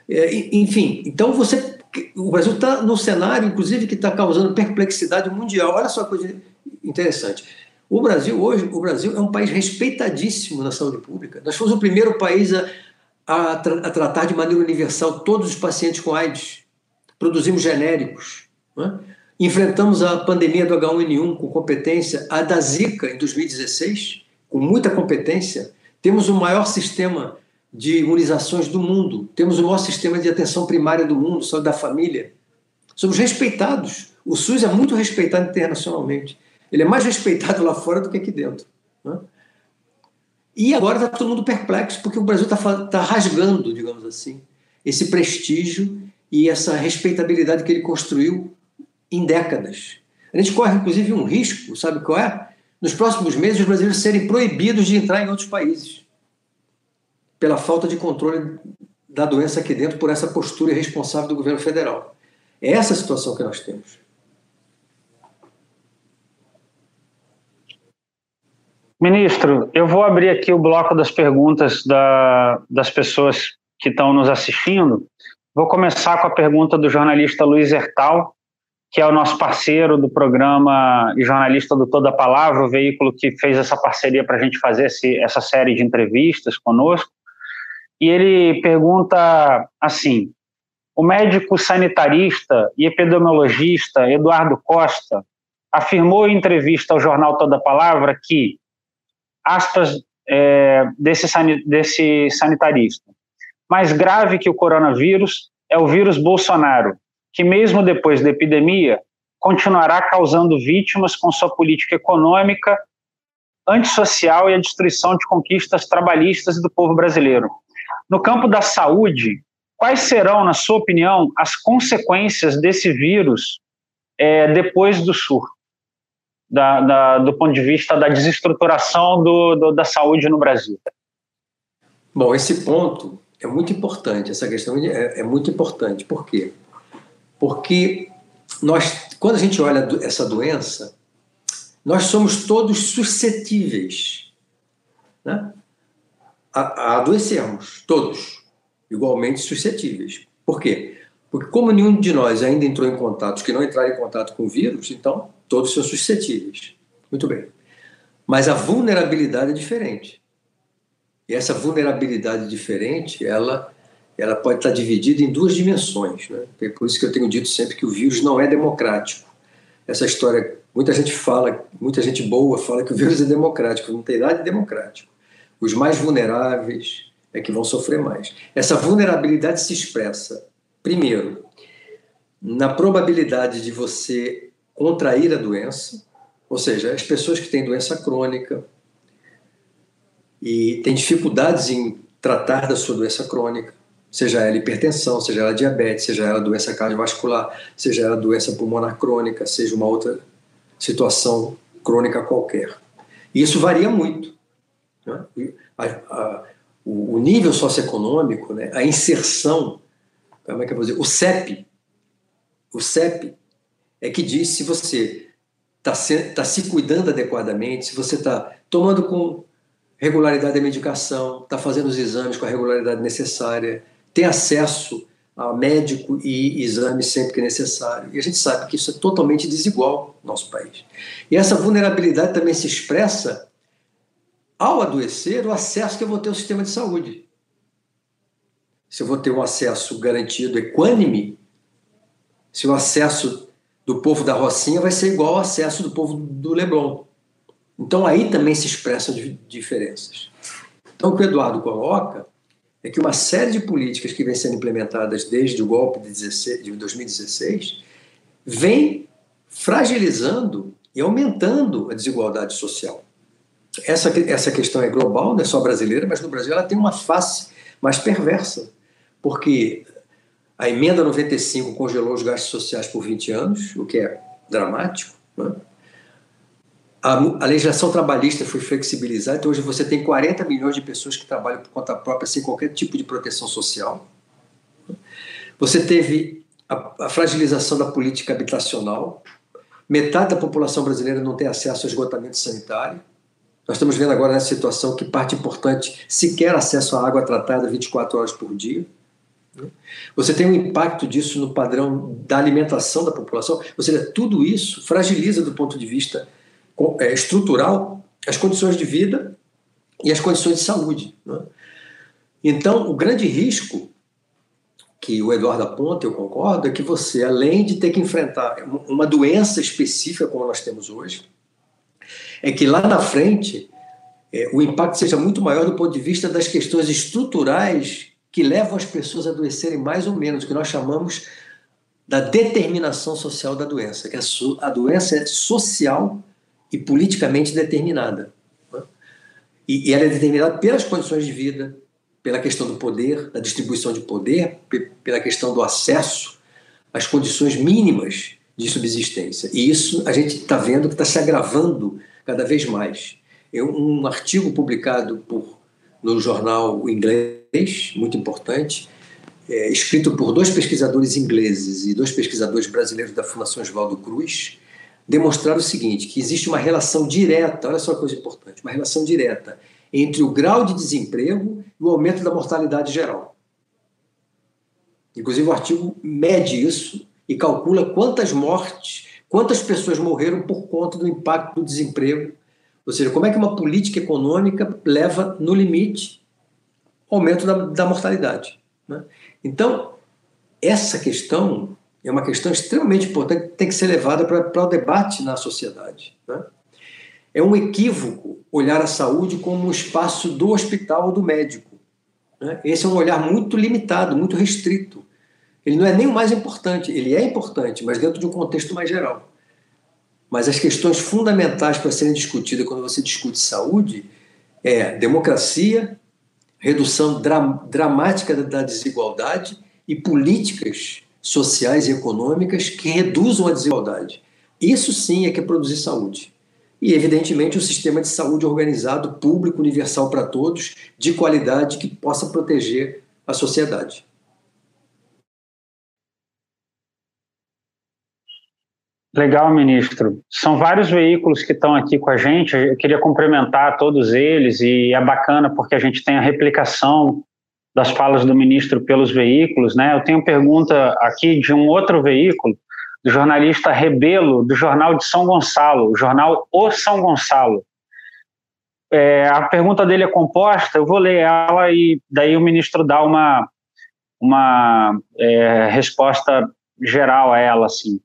É, enfim, então você, o Brasil está no cenário, inclusive, que está causando perplexidade mundial. Olha só a coisa interessante. O Brasil hoje, o Brasil é um país respeitadíssimo na saúde pública. Nós fomos o primeiro país a, a, a tratar de maneira universal todos os pacientes com AIDS. Produzimos genéricos. Né? Enfrentamos a pandemia do H1N1 com competência, a da Zika em 2016, com muita competência. Temos o maior sistema de imunizações do mundo, temos o maior sistema de atenção primária do mundo, saúde da família. Somos respeitados. O SUS é muito respeitado internacionalmente. Ele é mais respeitado lá fora do que aqui dentro. Né? E agora está todo mundo perplexo, porque o Brasil está tá rasgando, digamos assim, esse prestígio e essa respeitabilidade que ele construiu em décadas. A gente corre, inclusive, um risco, sabe qual é? Nos próximos meses, os brasileiros serem proibidos de entrar em outros países pela falta de controle da doença aqui dentro, por essa postura irresponsável do governo federal. É essa a situação que nós temos. Ministro, eu vou abrir aqui o bloco das perguntas da, das pessoas que estão nos assistindo. Vou começar com a pergunta do jornalista Luiz Hertal, que é o nosso parceiro do programa e jornalista do Toda Palavra, o veículo que fez essa parceria para a gente fazer esse, essa série de entrevistas conosco. E ele pergunta assim: o médico sanitarista e epidemiologista Eduardo Costa afirmou em entrevista ao jornal Toda Palavra que aspas, é, desse, desse sanitarista. Mais grave que o coronavírus é o vírus Bolsonaro, que mesmo depois da epidemia continuará causando vítimas com sua política econômica, antissocial e a destruição de conquistas trabalhistas do povo brasileiro. No campo da saúde, quais serão, na sua opinião, as consequências desse vírus é, depois do surto? da, da, do ponto de vista da desestruturação do, do, da saúde no Brasil? Bom, esse ponto é muito importante, essa questão é, é muito importante. Por quê? Porque nós, quando a gente olha essa doença, nós somos todos suscetíveis né, a, adoecermos, todos, igualmente suscetíveis. Por quê? Porque como nenhum de nós ainda entrou em contato, que não entraram em contato com o vírus, então todos são suscetíveis. Muito bem. Mas a vulnerabilidade é diferente. E essa vulnerabilidade diferente, ela, ela pode estar dividida em duas dimensões. Né? É por isso que eu tenho dito sempre que o vírus não é democrático. Essa história, muita gente fala, muita gente boa fala que o vírus é democrático. Não tem nada de democrático. Os mais vulneráveis é que vão sofrer mais. Essa vulnerabilidade se expressa, primeiro, na probabilidade de você contrair a doença, ou seja, as pessoas que têm doença crônica e têm dificuldades em tratar da sua doença crônica, seja ela hipertensão, seja ela diabetes, seja ela doença cardiovascular, seja ela doença pulmonar crônica, seja uma outra situação crônica qualquer. E isso varia muito. Né? A, a, o, o, nível socioeconômico, né? a inserção, como é que eu vou dizer, o CEP, o CEP é que diz se você está se, tá se cuidando adequadamente, se você está tomando com regularidade a medicação, está fazendo os exames com a regularidade necessária, tem acesso a médico e exame sempre que necessário. E a gente sabe que isso é totalmente desigual no nosso país. E essa vulnerabilidade também se expressa ao adoecer, o acesso que eu vou ter ao sistema de saúde. Se eu vou ter um acesso garantido equânime, se o acesso do povo da Rocinha vai ser igual ao acesso do povo do Leblon. Então aí também se expressam diferenças. Então o que o Eduardo coloca é que uma série de políticas que vem sendo implementadas desde o golpe de, 16, de 2016 vem fragilizando e aumentando a desigualdade social. Essa, essa questão é global, não é só brasileira, mas no Brasil ela tem uma face mais perversa, porque a emenda 95 congelou os gastos sociais por 20 anos, o que é dramático. Né? A, a, legislação trabalhista foi flexibilizada, então hoje você tem 40 milhões de pessoas que trabalham por conta própria sem qualquer tipo de proteção social. Você teve a, a fragilização da política habitacional, metade da população brasileira não tem acesso ao esgotamento sanitário. Nós estamos vendo agora nessa situação que parte importante sequer acesso à água tratada 24 horas por dia. Você tem um impacto disso no padrão da alimentação da população, ou seja, tudo isso fragiliza do ponto de vista é, estrutural as condições de vida e as condições de saúde. Né? Então, o grande risco que o Eduardo aponta, eu concordo, é que você, além de ter que enfrentar uma doença específica como nós temos hoje, é que lá na frente é, o impacto seja muito maior do ponto de vista das questões estruturais que levam as pessoas a adoecerem mais ou menos, o que nós chamamos da determinação social da doença, que a, doença é social e politicamente determinada. Né? E, ela é determinada pelas condições de vida, pela questão do poder, da distribuição de poder, pela questão do acesso às condições mínimas de subsistência. E isso a gente está vendo que está se agravando cada vez mais. Eu, um artigo publicado por, no jornal inglês muito importante, é, escrito por dois pesquisadores ingleses e dois pesquisadores brasileiros da Fundação Oswaldo Cruz, demonstraram o seguinte, que existe uma relação direta, olha só a coisa importante, uma relação direta entre o grau de desemprego e o aumento da mortalidade geral. Inclusive o artigo mede isso e calcula quantas mortes, quantas pessoas morreram por conta do impacto do desemprego, ou seja, como é que uma política econômica leva no limite aumento da, da mortalidade. Né? Então, essa questão é uma questão extremamente importante que tem que ser levada para o debate na sociedade. Né? É um equívoco olhar a saúde como um espaço do hospital ou do médico. Né? Esse é um olhar muito limitado, muito restrito. Ele não é nem o mais importante, ele é importante, mas dentro de um contexto mais geral. Mas as questões fundamentais para serem discutidas quando você discute saúde é democracia, redução dra dramática da desigualdade e políticas sociais e econômicas que reduzam a desigualdade. Isso sim é que é produzir saúde. E, evidentemente, um sistema de saúde organizado, público, universal para todos, de qualidade, que possa proteger a sociedade. Legal, ministro. São vários veículos que estão aqui com a gente. Eu queria cumprimentar todos eles e é bacana porque a gente tem a replicação das falas do ministro pelos veículos, né? Eu tenho pergunta aqui de um outro veículo, do jornalista Rebelo, do jornal de São Gonçalo, o jornal O São Gonçalo. É, a pergunta dele é composta, eu vou ler ela e daí o ministro dá uma, uma é, resposta geral a ela, assim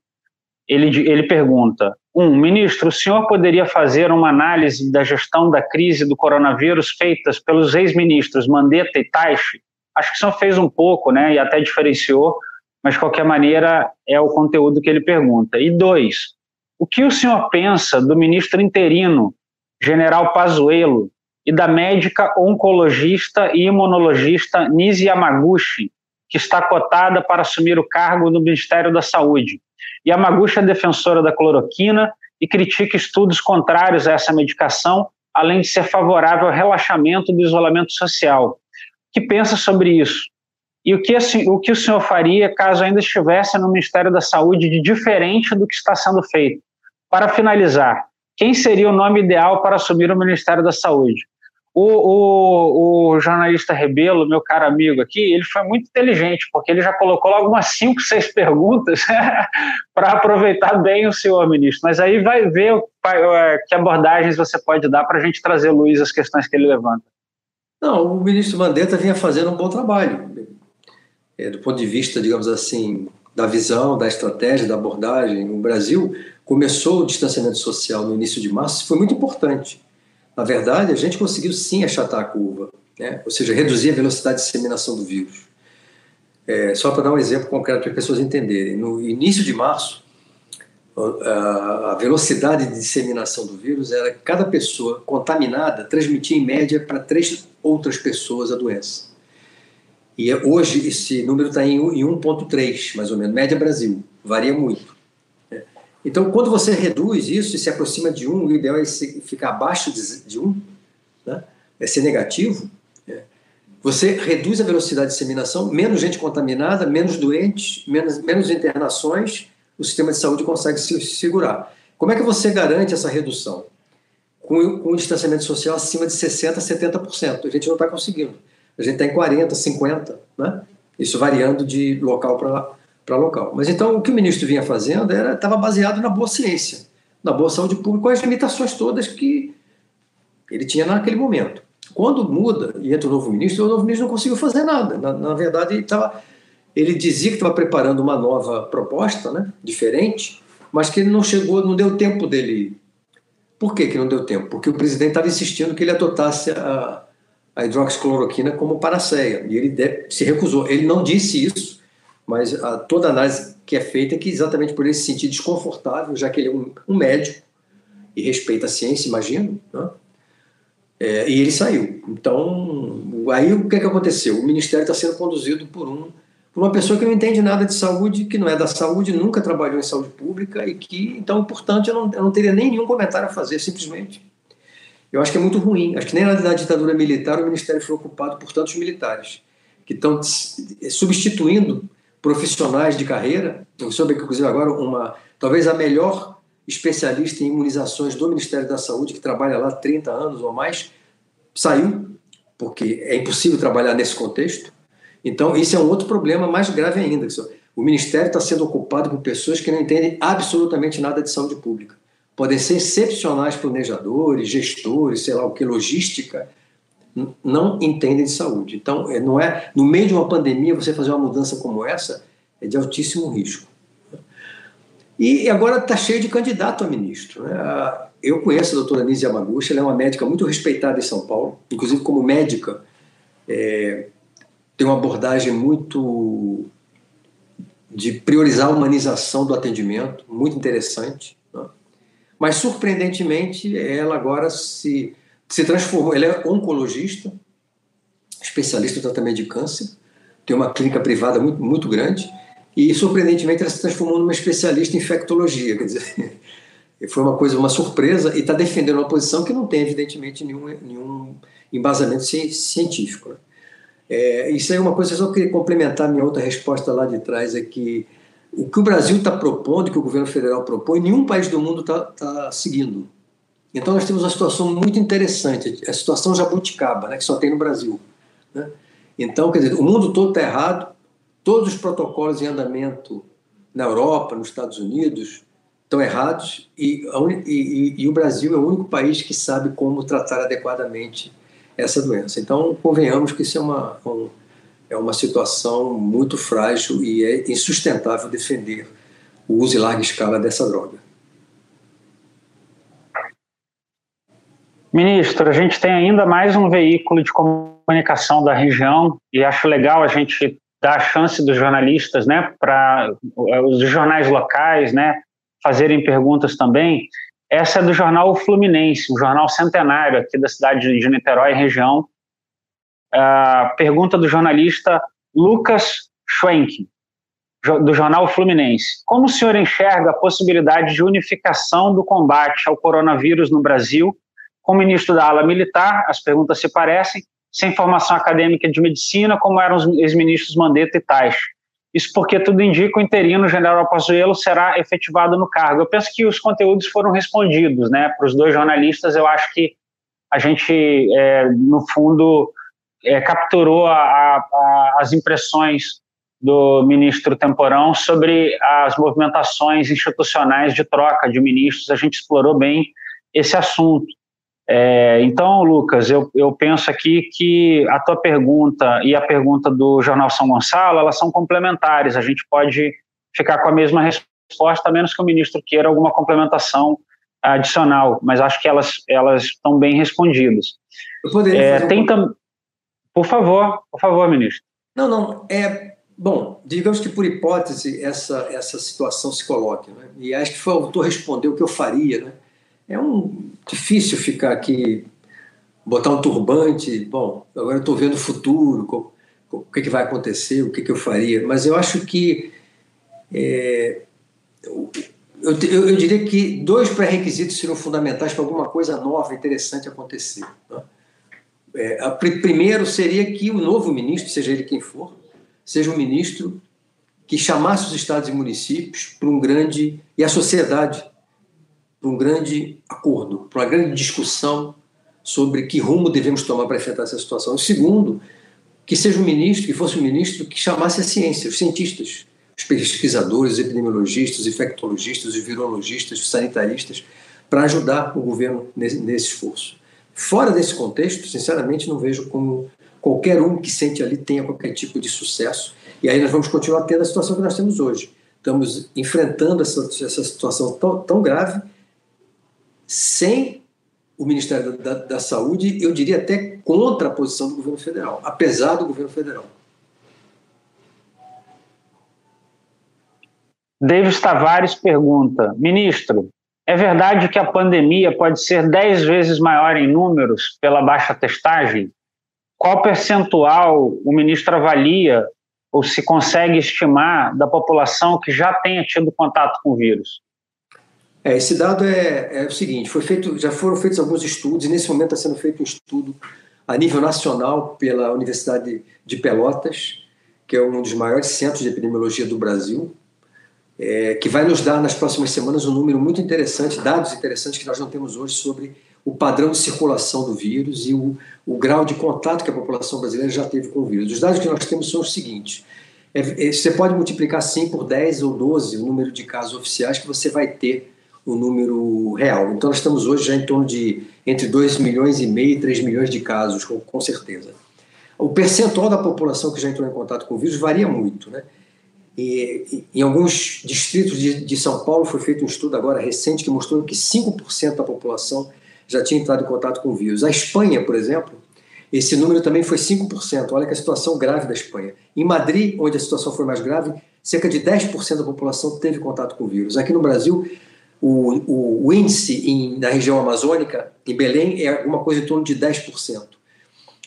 ele, ele pergunta: um, ministro, o senhor poderia fazer uma análise da gestão da crise do coronavírus feitas pelos ex-ministros Mandetta e Taishi? Acho que o senhor fez um pouco, né, e até diferenciou, mas de qualquer maneira é o conteúdo que ele pergunta. E dois, o que o senhor pensa do ministro interino, general Pazuello, e da médica oncologista e imunologista Nisi Yamaguchi, que está cotada para assumir o cargo no Ministério da Saúde? Yamaguchi é defensora da cloroquina e critica estudos contrários a essa medicação, além de ser favorável ao relaxamento do isolamento social. O que pensa sobre isso? E o que, o que o senhor faria caso ainda estivesse no Ministério da Saúde de diferente do que está sendo feito? Para finalizar, quem seria o nome ideal para assumir o Ministério da Saúde? O, o, o, jornalista Rebelo, meu caro amigo aqui, ele foi muito inteligente, porque ele já colocou logo umas cinco, seis perguntas para aproveitar bem o senhor ministro. Mas aí vai ver é, que abordagens você pode dar para a gente trazer luz às questões que ele levanta. Não, o ministro Mandetta vinha fazendo um bom trabalho, é, do ponto de vista, digamos assim, da visão, da estratégia, da abordagem. O Brasil começou o distanciamento social no início de março, foi muito importante na verdade, a gente conseguiu sim achatar a curva, né? ou seja, reduzir a velocidade de disseminação do vírus. É, só para dar um exemplo concreto para as pessoas entenderem, no início de março, a velocidade de disseminação do vírus era cada pessoa contaminada transmitia em média para três outras pessoas a doença. E hoje esse número está em 1,3, mais ou menos, média Brasil, varia muito. Então, quando você reduz isso e se aproxima de um, o ideal é ficar abaixo de um, né? é ser negativo. É. Você reduz a velocidade de disseminação, menos gente contaminada, menos doentes, menos, menos internações, o sistema de saúde consegue se segurar. Como é que você garante essa redução? Com, com distanciamento social acima de 60%, 70%. A gente não está conseguindo. A gente está em 40%, 50%, né? isso variando de local para para local. Mas então o que o ministro vinha fazendo era estava baseado na boa ciência, na boa saúde pública, com as limitações todas que ele tinha naquele momento. Quando muda e entra o novo ministro, o novo ministro não conseguiu fazer nada. Na, na verdade, ele, tava, ele dizia que estava preparando uma nova proposta, né, diferente, mas que ele não chegou, não deu tempo dele. Por que, que não deu tempo? Porque o presidente estava insistindo que ele adotasse a, a hidroxicloroquina como panaceia, e ele se recusou. Ele não disse isso, mas a, toda a análise que é feita é que exatamente por ele se sentir desconfortável, já que ele é um, um médico e respeita a ciência, imagino, né? é, e ele saiu. Então, aí o que, é que aconteceu? O ministério está sendo conduzido por um por uma pessoa que não entende nada de saúde, que não é da saúde, nunca trabalhou em saúde pública e que, então, portanto, eu não, eu não teria nem nenhum comentário a fazer, simplesmente. Eu acho que é muito ruim. Acho que nem na ditadura militar o ministério foi ocupado por tantos militares que estão substituindo profissionais de carreira. Eu soube que, inclusive, agora uma, talvez a melhor especialista em imunizações do Ministério da Saúde, que trabalha lá há 30 anos ou mais, saiu, porque é impossível trabalhar nesse contexto. Então, isso é um outro problema mais grave ainda. O Ministério está sendo ocupado por pessoas que não entendem absolutamente nada de saúde pública. Podem ser excepcionais planejadores, gestores, sei lá o que, logística, não entendem de saúde. Então, é, não é no meio de uma pandemia você fazer uma mudança como essa é de altíssimo risco. E agora está cheio de candidato a ministro. Né? Eu conheço a doutora Nise Yamaguchi, ela é uma médica muito respeitada em São Paulo, inclusive como médica, é, tem uma abordagem muito de priorizar a humanização do atendimento, muito interessante. Né? Mas, surpreendentemente, ela agora se se transformou. Ele é oncologista, especialista em tratamento de câncer, tem uma clínica privada muito, muito grande e, surpreendentemente, ela se transformou numa especialista em infectologia. Quer dizer, foi uma coisa, uma surpresa e está defendendo uma posição que não tem, evidentemente, nenhum, nenhum embasamento científico. Né? É, isso aí é uma coisa, só queria complementar minha outra resposta lá de trás, é que o que o Brasil está propondo, que o governo federal propõe, nenhum país do mundo está tá seguindo. Então nós temos uma situação muito interessante, a situação jabuticaba, né, que só tem no Brasil. Né? Então, quer dizer, o mundo todo está errado, todos os protocolos em andamento na Europa, nos Estados Unidos, estão errados e, e, e, o Brasil é o único país que sabe como tratar adequadamente essa doença. Então, convenhamos que isso é uma, um, é uma situação muito frágil e é insustentável defender o uso em larga escala dessa droga. Ministro, a gente tem ainda mais um veículo de comunicação da região e acho legal a gente dar a chance dos jornalistas, né, para os jornais locais, né, fazerem perguntas também. Essa é do jornal Fluminense, um jornal centenário aqui da cidade de Niterói, região. A pergunta do jornalista Lucas Schwenk, do jornal Fluminense. Como o senhor enxerga a possibilidade de unificação do combate ao coronavírus no Brasil com o ministro da ala militar, as perguntas se parecem, sem formação acadêmica de medicina, como eram os ex-ministros Mandetta e Tais. Isso porque tudo indica o interino general Pazuello será efetivado no cargo. Eu penso que os conteúdos foram respondidos, né? Para os dois jornalistas, eu acho que a gente, é, no fundo, é, capturou a, a, as impressões do ministro Temporão sobre as movimentações institucionais de troca de ministros. A gente explorou bem esse assunto. É, então, Lucas, eu, eu penso aqui que a tua pergunta e a pergunta do Jornal São Gonçalo, elas são complementares. A gente pode ficar com a mesma resposta, a menos que o ministro queira alguma complementação adicional, mas acho que elas, elas estão bem respondidas. Eu poderia é, tem um... Por favor, por favor, ministro. Não, não, é Bom, digamos que por hipótese essa, essa situação se coloque, né? e acho que foi o autor responder o que eu faria. Né? É um difícil ficar aqui, botar um turbante, bom, agora eu estou vendo o futuro, o que, que vai acontecer, o que, que eu faria, mas eu acho que é, eu, eu, eu, diria que dois pré-requisitos seriam fundamentais para alguma coisa nova, interessante acontecer. Né? É, a, primeiro seria que o novo ministro, seja ele quem for, seja um ministro que chamasse os estados e municípios para um grande e a sociedade para um grande acordo, para uma grande discussão sobre que rumo devemos tomar para enfrentar essa situação. Segundo, que seja um ministro, que fosse um ministro que chamasse a ciência, os cientistas, os pesquisadores, os epidemiologistas, os infectologistas, os virologistas, os sanitaristas, para ajudar o governo nesse, nesse esforço. Fora desse contexto, sinceramente, não vejo como qualquer um que sente ali tenha qualquer tipo de sucesso. E aí nós vamos continuar tendo a situação que nós temos hoje. Estamos enfrentando essa, essa situação tão, tão grave sem o Ministério da, da, da, Saúde, eu diria até contra a posição do governo federal, apesar do governo federal. Davis Tavares pergunta: Ministro, é verdade que a pandemia pode ser dez vezes maior em números pela baixa testagem? qual percentual o ministro avalia ou se consegue estimar da população que já tenha tido contato com o vírus? É, esse dado é, é, o seguinte: foi feito, já foram feitos alguns estudos e nesse momento está sendo feito um estudo a nível nacional pela Universidade de Pelotas, que é um dos maiores centros de epidemiologia do Brasil, é, que vai nos dar nas próximas semanas um número muito interessante, dados interessantes que nós não temos hoje sobre o padrão de circulação do vírus e o, o grau de contato que a população brasileira já teve com o vírus. Os dados que nós temos são os seguintes: é, é, você pode multiplicar 100 por 10 ou 12 o número de casos oficiais que você vai ter o número real. Então, nós estamos hoje já em torno de entre 2 milhões e meio e 3 milhões de casos, com, com certeza. O percentual da população que já entrou em contato com o vírus varia muito, né? E, em alguns distritos de, de, São Paulo foi feito um estudo agora recente que mostrou que 5% da população já tinha entrado em contato com o vírus. A Espanha, por exemplo, esse número também foi 5%. Olha que a situação grave da Espanha. Em Madrid, onde a situação foi mais grave, cerca de 10% da população teve contato com o vírus. Aqui no Brasil, o, o, o índice em, na região amazônica, em Belém, é alguma coisa em torno de 10%.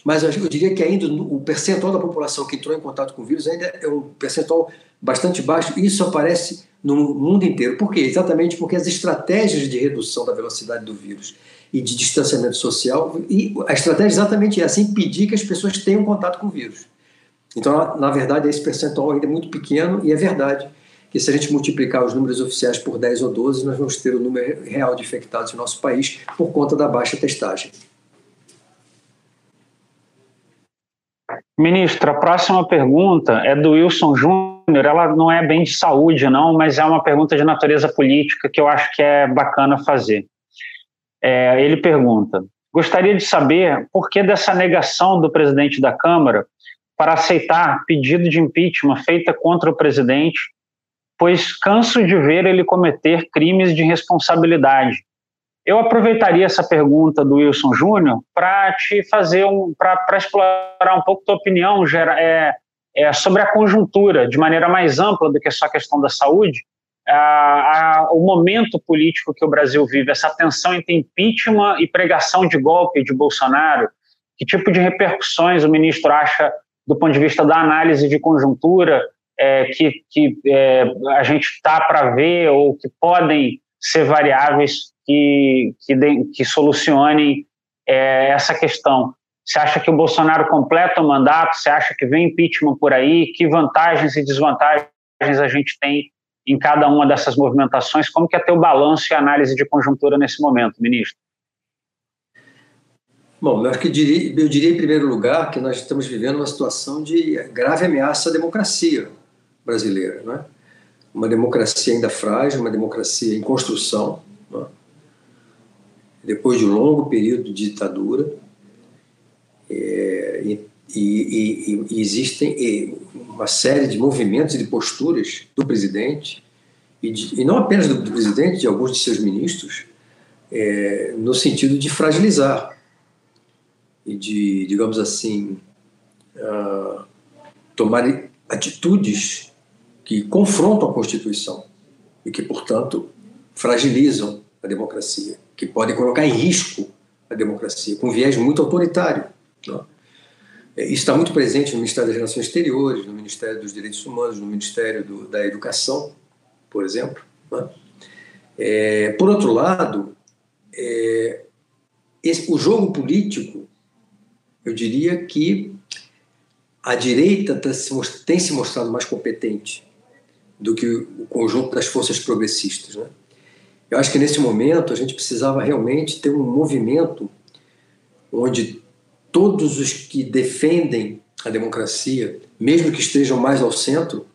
Mas eu, eu diria que ainda o percentual da população que entrou em contato com o vírus ainda é um percentual bastante baixo. Isso aparece no mundo inteiro. Por quê? Exatamente porque as estratégias de redução da velocidade do vírus e de distanciamento social. E a estratégia é exatamente essa, impedir que as pessoas tenham contato com o vírus. Então, na verdade, esse percentual ainda é muito pequeno e é verdade que se a gente multiplicar os números oficiais por 10 ou 12, nós vamos ter o número real de infectados no nosso país por conta da baixa testagem. Ministro, a próxima pergunta é do Wilson Júnior. Ela não é bem de saúde, não, mas é uma pergunta de natureza política que eu acho que é bacana fazer. É, ele pergunta: gostaria de saber por que dessa negação do presidente da Câmara para aceitar pedido de impeachment feita contra o presidente, pois canso de ver ele cometer crimes de responsabilidade. Eu aproveitaria essa pergunta do Wilson Júnior para te fazer um, para explorar um pouco tua opinião é, é, sobre a conjuntura de maneira mais ampla do que só a questão da saúde a, a, o momento político que o Brasil vive, essa tensão entre impeachment e pregação de golpe de Bolsonaro, que tipo de repercussões o ministro acha do ponto de vista da análise de conjuntura é, que, que é, a gente está para ver ou que podem ser variáveis que, que, de, que solucionem é, essa questão. Você acha que o Bolsonaro completa o mandato? Você acha que vem impeachment por aí? Que vantagens e desvantagens a gente tem em cada uma dessas movimentações? Como que é teu balanço e análise de conjuntura nesse momento, ministro? Bom, eu que diria, eu diria em primeiro lugar que nós estamos vivendo uma situação de grave ameaça à democracia brasileira, não é? Uma democracia ainda frágil, uma democracia em construção, é? depois de um longo período de ditadura, é, e, e, e, existem uma série de movimentos e de posturas do presidente, e, de, e não apenas do presidente, de alguns de seus ministros, é, no sentido de fragilizar e de, digamos assim, uh, tomar atitudes que confrontam a Constituição e que, portanto, fragilizam a democracia, que podem colocar em risco a democracia, com um viés muito autoritário. Não? É, isso está muito presente no Ministério das Relações Exteriores, no Ministério dos Direitos Humanos, no Ministério do, da Educação, por exemplo. É, por outro lado, é, esse, o jogo político, eu diria que a direita tá tem se mostrado mais competente do que o conjunto das forças progressistas. Né? Eu acho que nesse momento a gente precisava realmente ter um movimento onde todos os que defendem a democracia, mesmo que estejam mais ao centro,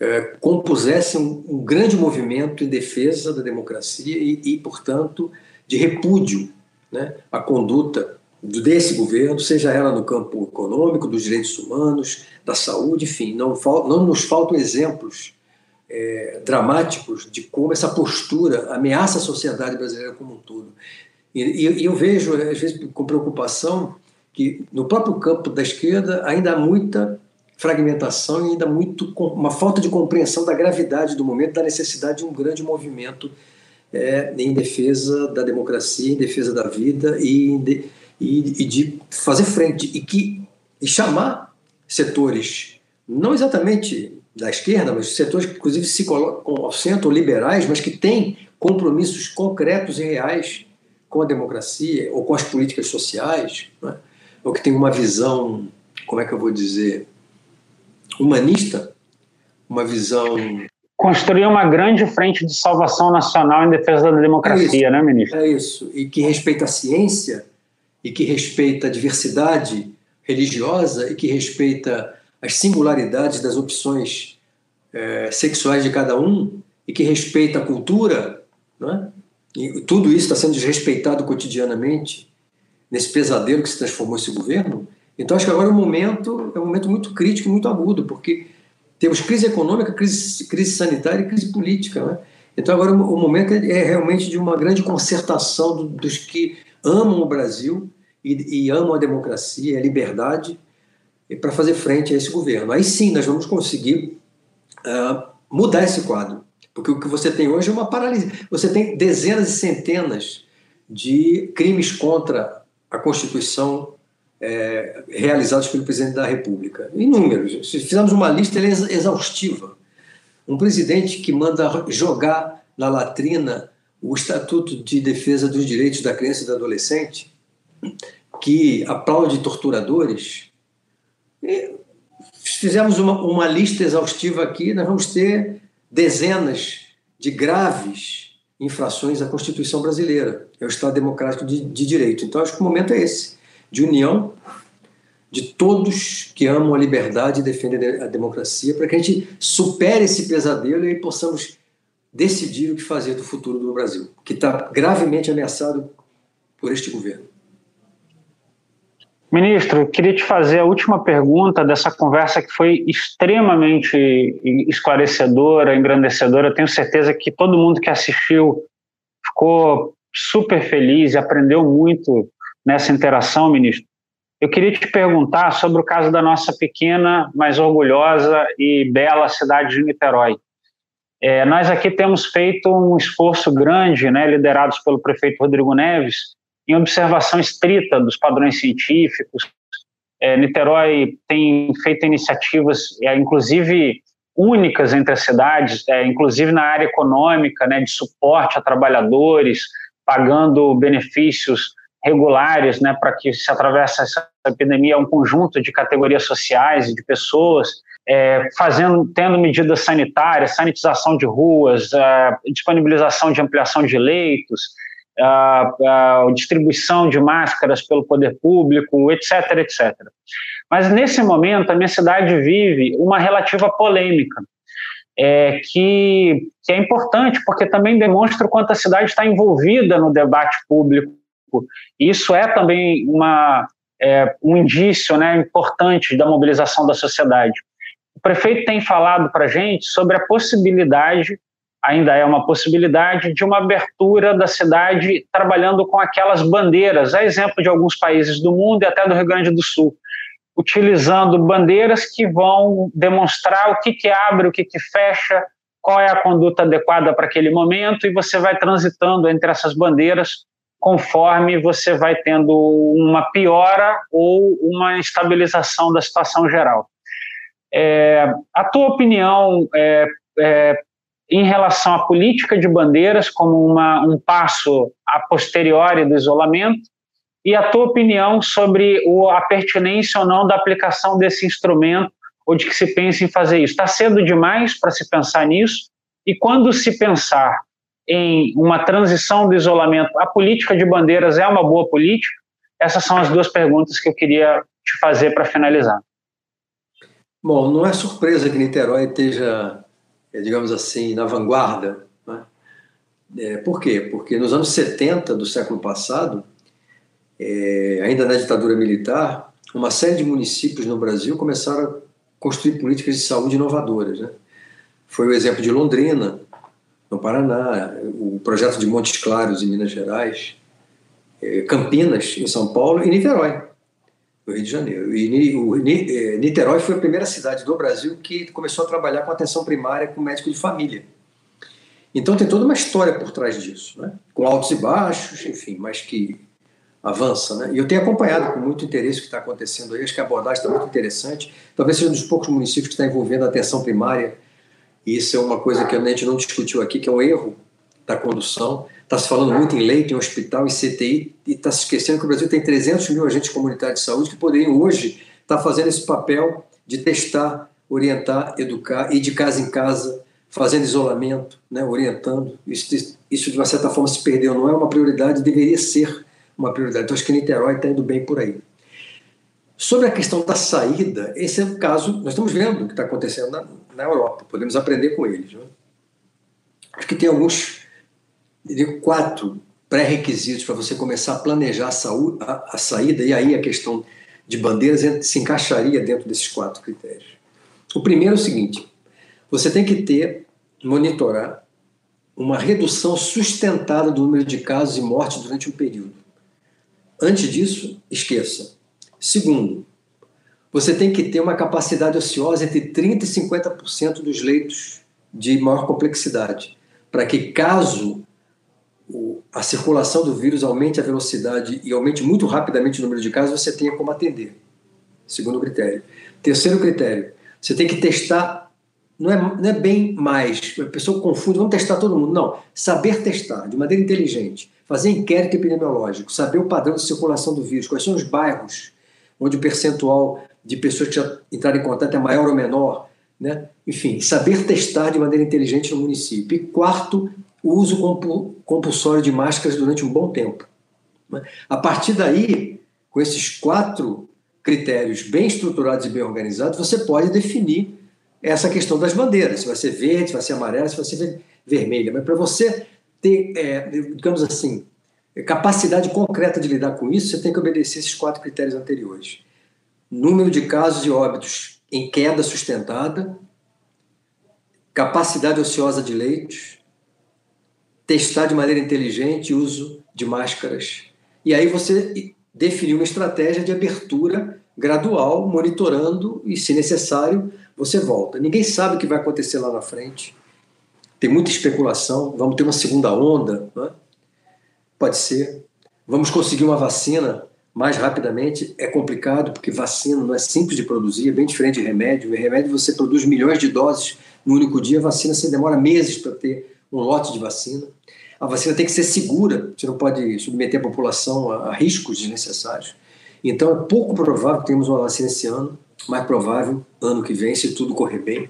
é, compusessem um, um, grande movimento em defesa da democracia e, e portanto, de repúdio né, à conduta desse governo, seja ela no campo econômico, dos direitos humanos, da saúde, enfim, não, não nos faltam exemplos é, dramáticos de como essa postura ameaça a sociedade brasileira como um todo. E, e, eu vejo, às vezes, com preocupação, que no próprio campo da esquerda ainda há muita fragmentação e ainda muito uma falta de compreensão da gravidade do momento, da necessidade de um grande movimento é, em defesa da democracia, em defesa da vida e, e, e de fazer frente e que e chamar setores não exatamente da esquerda, mas setores que inclusive se colocam ao centro, liberais, mas que têm compromissos concretos e reais com a democracia ou com as políticas sociais, né? ou que têm uma visão, como é que eu vou dizer, humanista, uma visão construir uma grande frente de salvação nacional em defesa da democracia, é né, ministro? É isso, e que respeita a ciência, e que respeita a diversidade religiosa, e que respeita as singularidades das opções é, sexuais de cada um, e que respeita a cultura, né? e tudo isso está sendo desrespeitado cotidianamente nesse pesadelo que se transformou esse governo. Então, acho que agora é um momento, é um momento muito crítico muito agudo, porque temos crise econômica, crise, crise sanitária e crise política. Né? Então, agora o momento é realmente de uma grande concertação do, dos que amam o Brasil e, e amam a democracia, a liberdade, para fazer frente a esse governo. Aí sim nós vamos conseguir uh, mudar esse quadro. Porque o que você tem hoje é uma paralisia. Você tem dezenas e centenas de crimes contra a Constituição é, realizados pelo presidente da República. Inúmeros. Se fizermos uma lista, ela é exaustiva. Um presidente que manda jogar na latrina o Estatuto de Defesa dos Direitos da Criança e do Adolescente, que aplaude torturadores. Se fizermos uma, uma lista exaustiva aqui, nós vamos ter dezenas de graves infrações à Constituição brasileira, é o Estado Democrático de, de Direito. Então, acho que o momento é esse de união de todos que amam a liberdade e defendem a democracia, para que a gente supere esse pesadelo e possamos decidir o que fazer do futuro do Brasil, que está gravemente ameaçado por este governo. Ministro, queria te fazer a última pergunta dessa conversa que foi extremamente esclarecedora, engrandecedora. tenho certeza que todo mundo que assistiu ficou super feliz e aprendeu muito nessa interação, ministro. Eu queria te perguntar sobre o caso da nossa pequena, mas orgulhosa e bela cidade de Niterói. É, nós aqui temos feito um esforço grande, né, liderados pelo prefeito Rodrigo Neves, em observação estrita dos padrões científicos. É, Niterói tem feito iniciativas, é, inclusive únicas entre as cidades, é, inclusive na área econômica, né, de suporte a trabalhadores, pagando benefícios regulares, né, para que se atravesse essa epidemia um conjunto de categorias sociais e de pessoas, é, fazendo, tendo medidas sanitárias, sanitização de ruas, é, disponibilização de ampliação de leitos, a, a distribuição de máscaras pelo poder público, etc, etc. Mas nesse momento a minha cidade vive uma relativa polêmica, é, que, que é importante porque também demonstra o quanto a cidade está envolvida no debate público. Isso é também uma, é, um indício né, importante da mobilização da sociedade. O prefeito tem falado para a gente sobre a possibilidade, ainda é uma possibilidade, de uma abertura da cidade trabalhando com aquelas bandeiras, a exemplo de alguns países do mundo e até do Rio Grande do Sul, utilizando bandeiras que vão demonstrar o que, que abre, o que, que fecha, qual é a conduta adequada para aquele momento, e você vai transitando entre essas bandeiras conforme você vai tendo uma piora ou uma estabilização da situação geral. É, a tua opinião é, é, em relação à política de bandeiras como uma, um passo a posteriori do isolamento e a tua opinião sobre o, a pertinência ou não da aplicação desse instrumento ou de que se pense em fazer isso. Está cedo demais para se pensar nisso? E quando se pensar em uma transição do isolamento, a política de bandeiras é uma boa política? Essas são as duas perguntas que eu queria te fazer para finalizar. Bom, não é surpresa que Niterói esteja, é, digamos assim, na vanguarda. Né? É, por quê? Porque nos anos 70 do século passado, é, ainda na ditadura militar, uma série de municípios no Brasil começaram a construir políticas de saúde inovadoras. Né? Foi o exemplo de Londrina, no Paraná, o projeto de Montes Claros, em Minas Gerais, é, Campinas, em São Paulo, e Niterói, no Rio de Janeiro. E o, é, Niterói foi a primeira cidade do Brasil que começou a trabalhar com atenção primária com médico de família. Então tem toda uma história por trás disso, né? com altos e baixos, enfim, mas que avança. Né? E eu tenho acompanhado com muito interesse o que está acontecendo aí, acho que a abordagem está muito interessante. Talvez seja um dos poucos municípios que está envolvendo a atenção primária, e isso é uma coisa que a gente não discutiu aqui, que é um erro da condução. Está se falando muito em leito, em hospital, em CTI, e está se esquecendo que o Brasil tem 300 mil agentes comunitários de saúde que poderiam hoje estar tá fazendo esse papel de testar, orientar, educar, ir de casa em casa, fazendo isolamento, né, orientando. Isso, isso, de uma certa forma, se perdeu. Não é uma prioridade, deveria ser uma prioridade. Então, acho que Niterói está indo bem por aí. Sobre a questão da saída, esse é o caso, nós estamos vendo o que está acontecendo na, na, Europa, podemos aprender com eles. Né? Acho que tem alguns, diria, quatro pré-requisitos para você começar a planejar a, saúde, a, a, saída, e aí a questão de bandeiras se encaixaria dentro desses quatro critérios. O primeiro é o seguinte: você tem que ter, monitorar, uma redução sustentada do número de casos e mortes durante um período. Antes disso, esqueça. Segundo, você tem que ter uma capacidade ociosa entre 30% e 50% dos leitos de maior complexidade, para que, caso a circulação do vírus aumente a velocidade e aumente muito rapidamente o número de casos, você tenha como atender. Segundo critério. Terceiro critério, você tem que testar, não é, não é bem mais, a pessoa confunde, vamos testar todo mundo. Não, saber testar de maneira inteligente fazer inquérito epidemiológico, saber o padrão de circulação do vírus, quais são os bairros onde o percentual de pessoas que já entraram em contato é maior ou menor, né? enfim, saber testar de maneira inteligente no município. E quarto, o uso compulsório de máscaras durante um bom tempo. Né? A partir daí, com esses quatro critérios bem estruturados e bem organizados, você pode definir essa questão das bandeiras, se vai ser verde, se vai ser amarela, se vai ser vermelha. Mas para você ter, é, digamos assim, capacidade concreta de lidar com isso, você tem que obedecer esses quatro critérios anteriores. Número de casos e óbitos em queda sustentada, capacidade ociosa de leitos, testar de maneira inteligente uso de máscaras. E aí você definiu uma estratégia de abertura gradual, monitorando e, se necessário, você volta. Ninguém sabe o que vai acontecer lá na frente tem muita especulação. Vamos ter uma segunda onda? Né? Pode ser. Vamos conseguir uma vacina mais rapidamente? É complicado, porque vacina não é simples de produzir, é bem diferente de remédio. Em remédio você produz milhões de doses no único dia, a vacina você demora meses para ter um lote de vacina. A vacina tem que ser segura, você não pode submeter a população a, a riscos desnecessários. Então é pouco provável que tenhamos uma vacina esse ano, mais provável ano que vem, se tudo correr bem.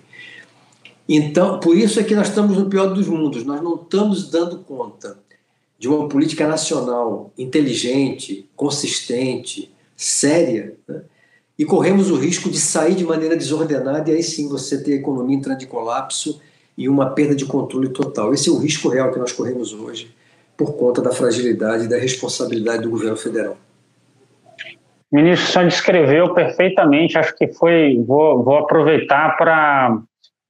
Então, por isso é que nós estamos no pior dos mundos, nós não estamos dando conta de uma política nacional inteligente, consistente, séria, né? e corremos o risco de sair de maneira desordenada e aí sim você ter a economia entrando em colapso e uma perda de controle total. Esse é o risco real que nós corremos hoje por conta da fragilidade e da responsabilidade do governo federal. Ministro, o senhor descreveu perfeitamente, acho que foi, vou, vou aproveitar para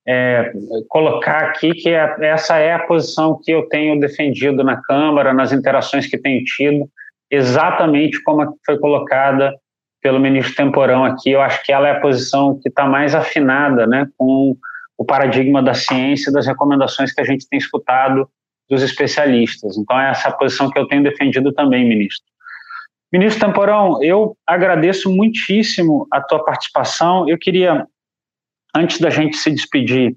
é, colocar aqui que é, essa é a posição que eu tenho defendido na Câmara, nas interações que tenho tido, exatamente como foi colocada pelo ministro Temporão aqui. Eu acho que ela é a posição que está mais afinada né, com o paradigma da ciência e das recomendações que a gente tem escutado dos especialistas. Então, é essa posição que eu tenho defendido também, ministro. Ministro Temporão, eu agradeço muitíssimo a tua participação. Eu queria antes da gente se despedir,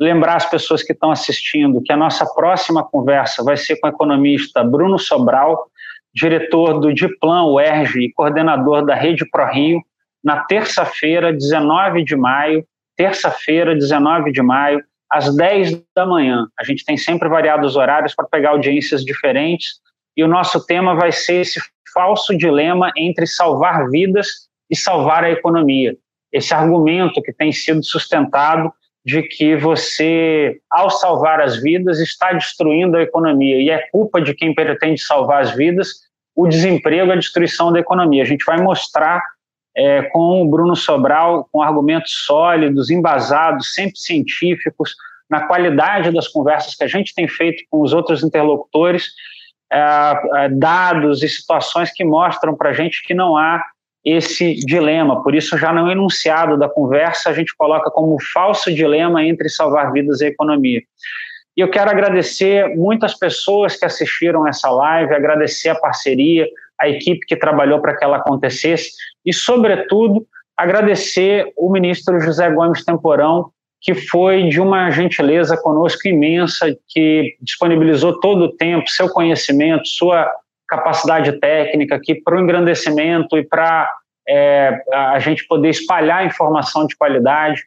lembrar as pessoas que estão assistindo que a nossa próxima conversa vai ser com o economista Bruno Sobral, diretor do Diplan UERJ e coordenador da Rede ProRio, na terça-feira, 19 de maio, terça-feira, 19 de maio, às 10 da manhã. A gente tem sempre variados horários para pegar audiências diferentes e o nosso tema vai ser esse falso dilema entre salvar vidas e salvar a economia esse argumento que tem sido sustentado de que você, ao salvar as vidas, está destruindo a economia. E é culpa de quem pretende salvar as vidas o desemprego, a destruição da economia. A gente vai mostrar é, com o Bruno Sobral, com argumentos sólidos, embasados, sempre científicos, na qualidade das conversas que a gente tem feito com os outros interlocutores, é, é, dados e situações que mostram para a gente que não há esse dilema. Por isso, já no enunciado da conversa, a gente coloca como falso dilema entre salvar vidas e economia. E eu quero agradecer muitas pessoas que assistiram essa live, agradecer a parceria, a equipe que trabalhou para que ela acontecesse e, sobretudo, agradecer o ministro José Gomes Temporão, que foi de uma gentileza conosco imensa, que disponibilizou todo o tempo, seu conhecimento, sua capacidade técnica aqui para o engrandecimento e para é, a gente poder espalhar informação de qualidade.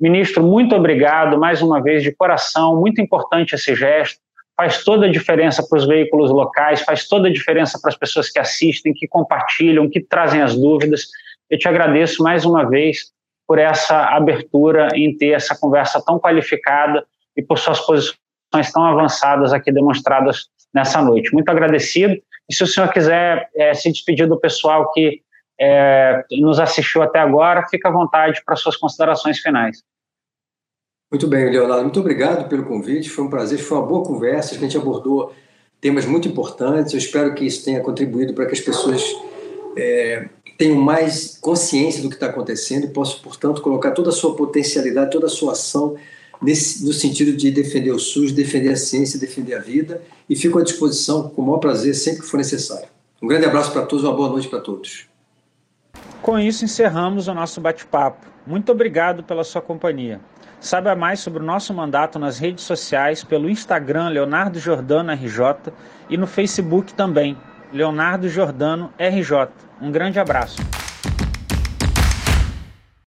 Ministro, muito obrigado mais uma vez de coração, muito importante esse gesto. Faz toda a diferença para os veículos locais, faz toda a diferença para as pessoas que assistem, que compartilham, que trazem as dúvidas. Eu te agradeço mais uma vez por essa abertura em ter essa conversa tão qualificada e por suas posições tão avançadas aqui demonstradas nessa noite. Muito agradecido e se o senhor quiser é, se despedir do pessoal que é, nos assistiu até agora, fica à vontade para suas considerações finais. Muito bem, Leonardo. Muito obrigado pelo convite. Foi um prazer, foi uma boa conversa. A gente abordou temas muito importantes. Eu espero que isso tenha contribuído para que as pessoas é, tenham mais consciência do que está acontecendo e possam, portanto, colocar toda a sua potencialidade, toda a sua ação nesse, no sentido de defender o SUS, defender a ciência, defender a vida, e fico à disposição com o maior prazer sempre que for necessário. Um grande abraço para todos, uma boa noite para todos. Com isso, encerramos o nosso bate-papo. Muito obrigado pela sua companhia. Saiba mais sobre o nosso mandato nas redes sociais pelo Instagram Leonardo Jordano RJ e no Facebook também, Leonardo Jordano RJ. Um grande abraço.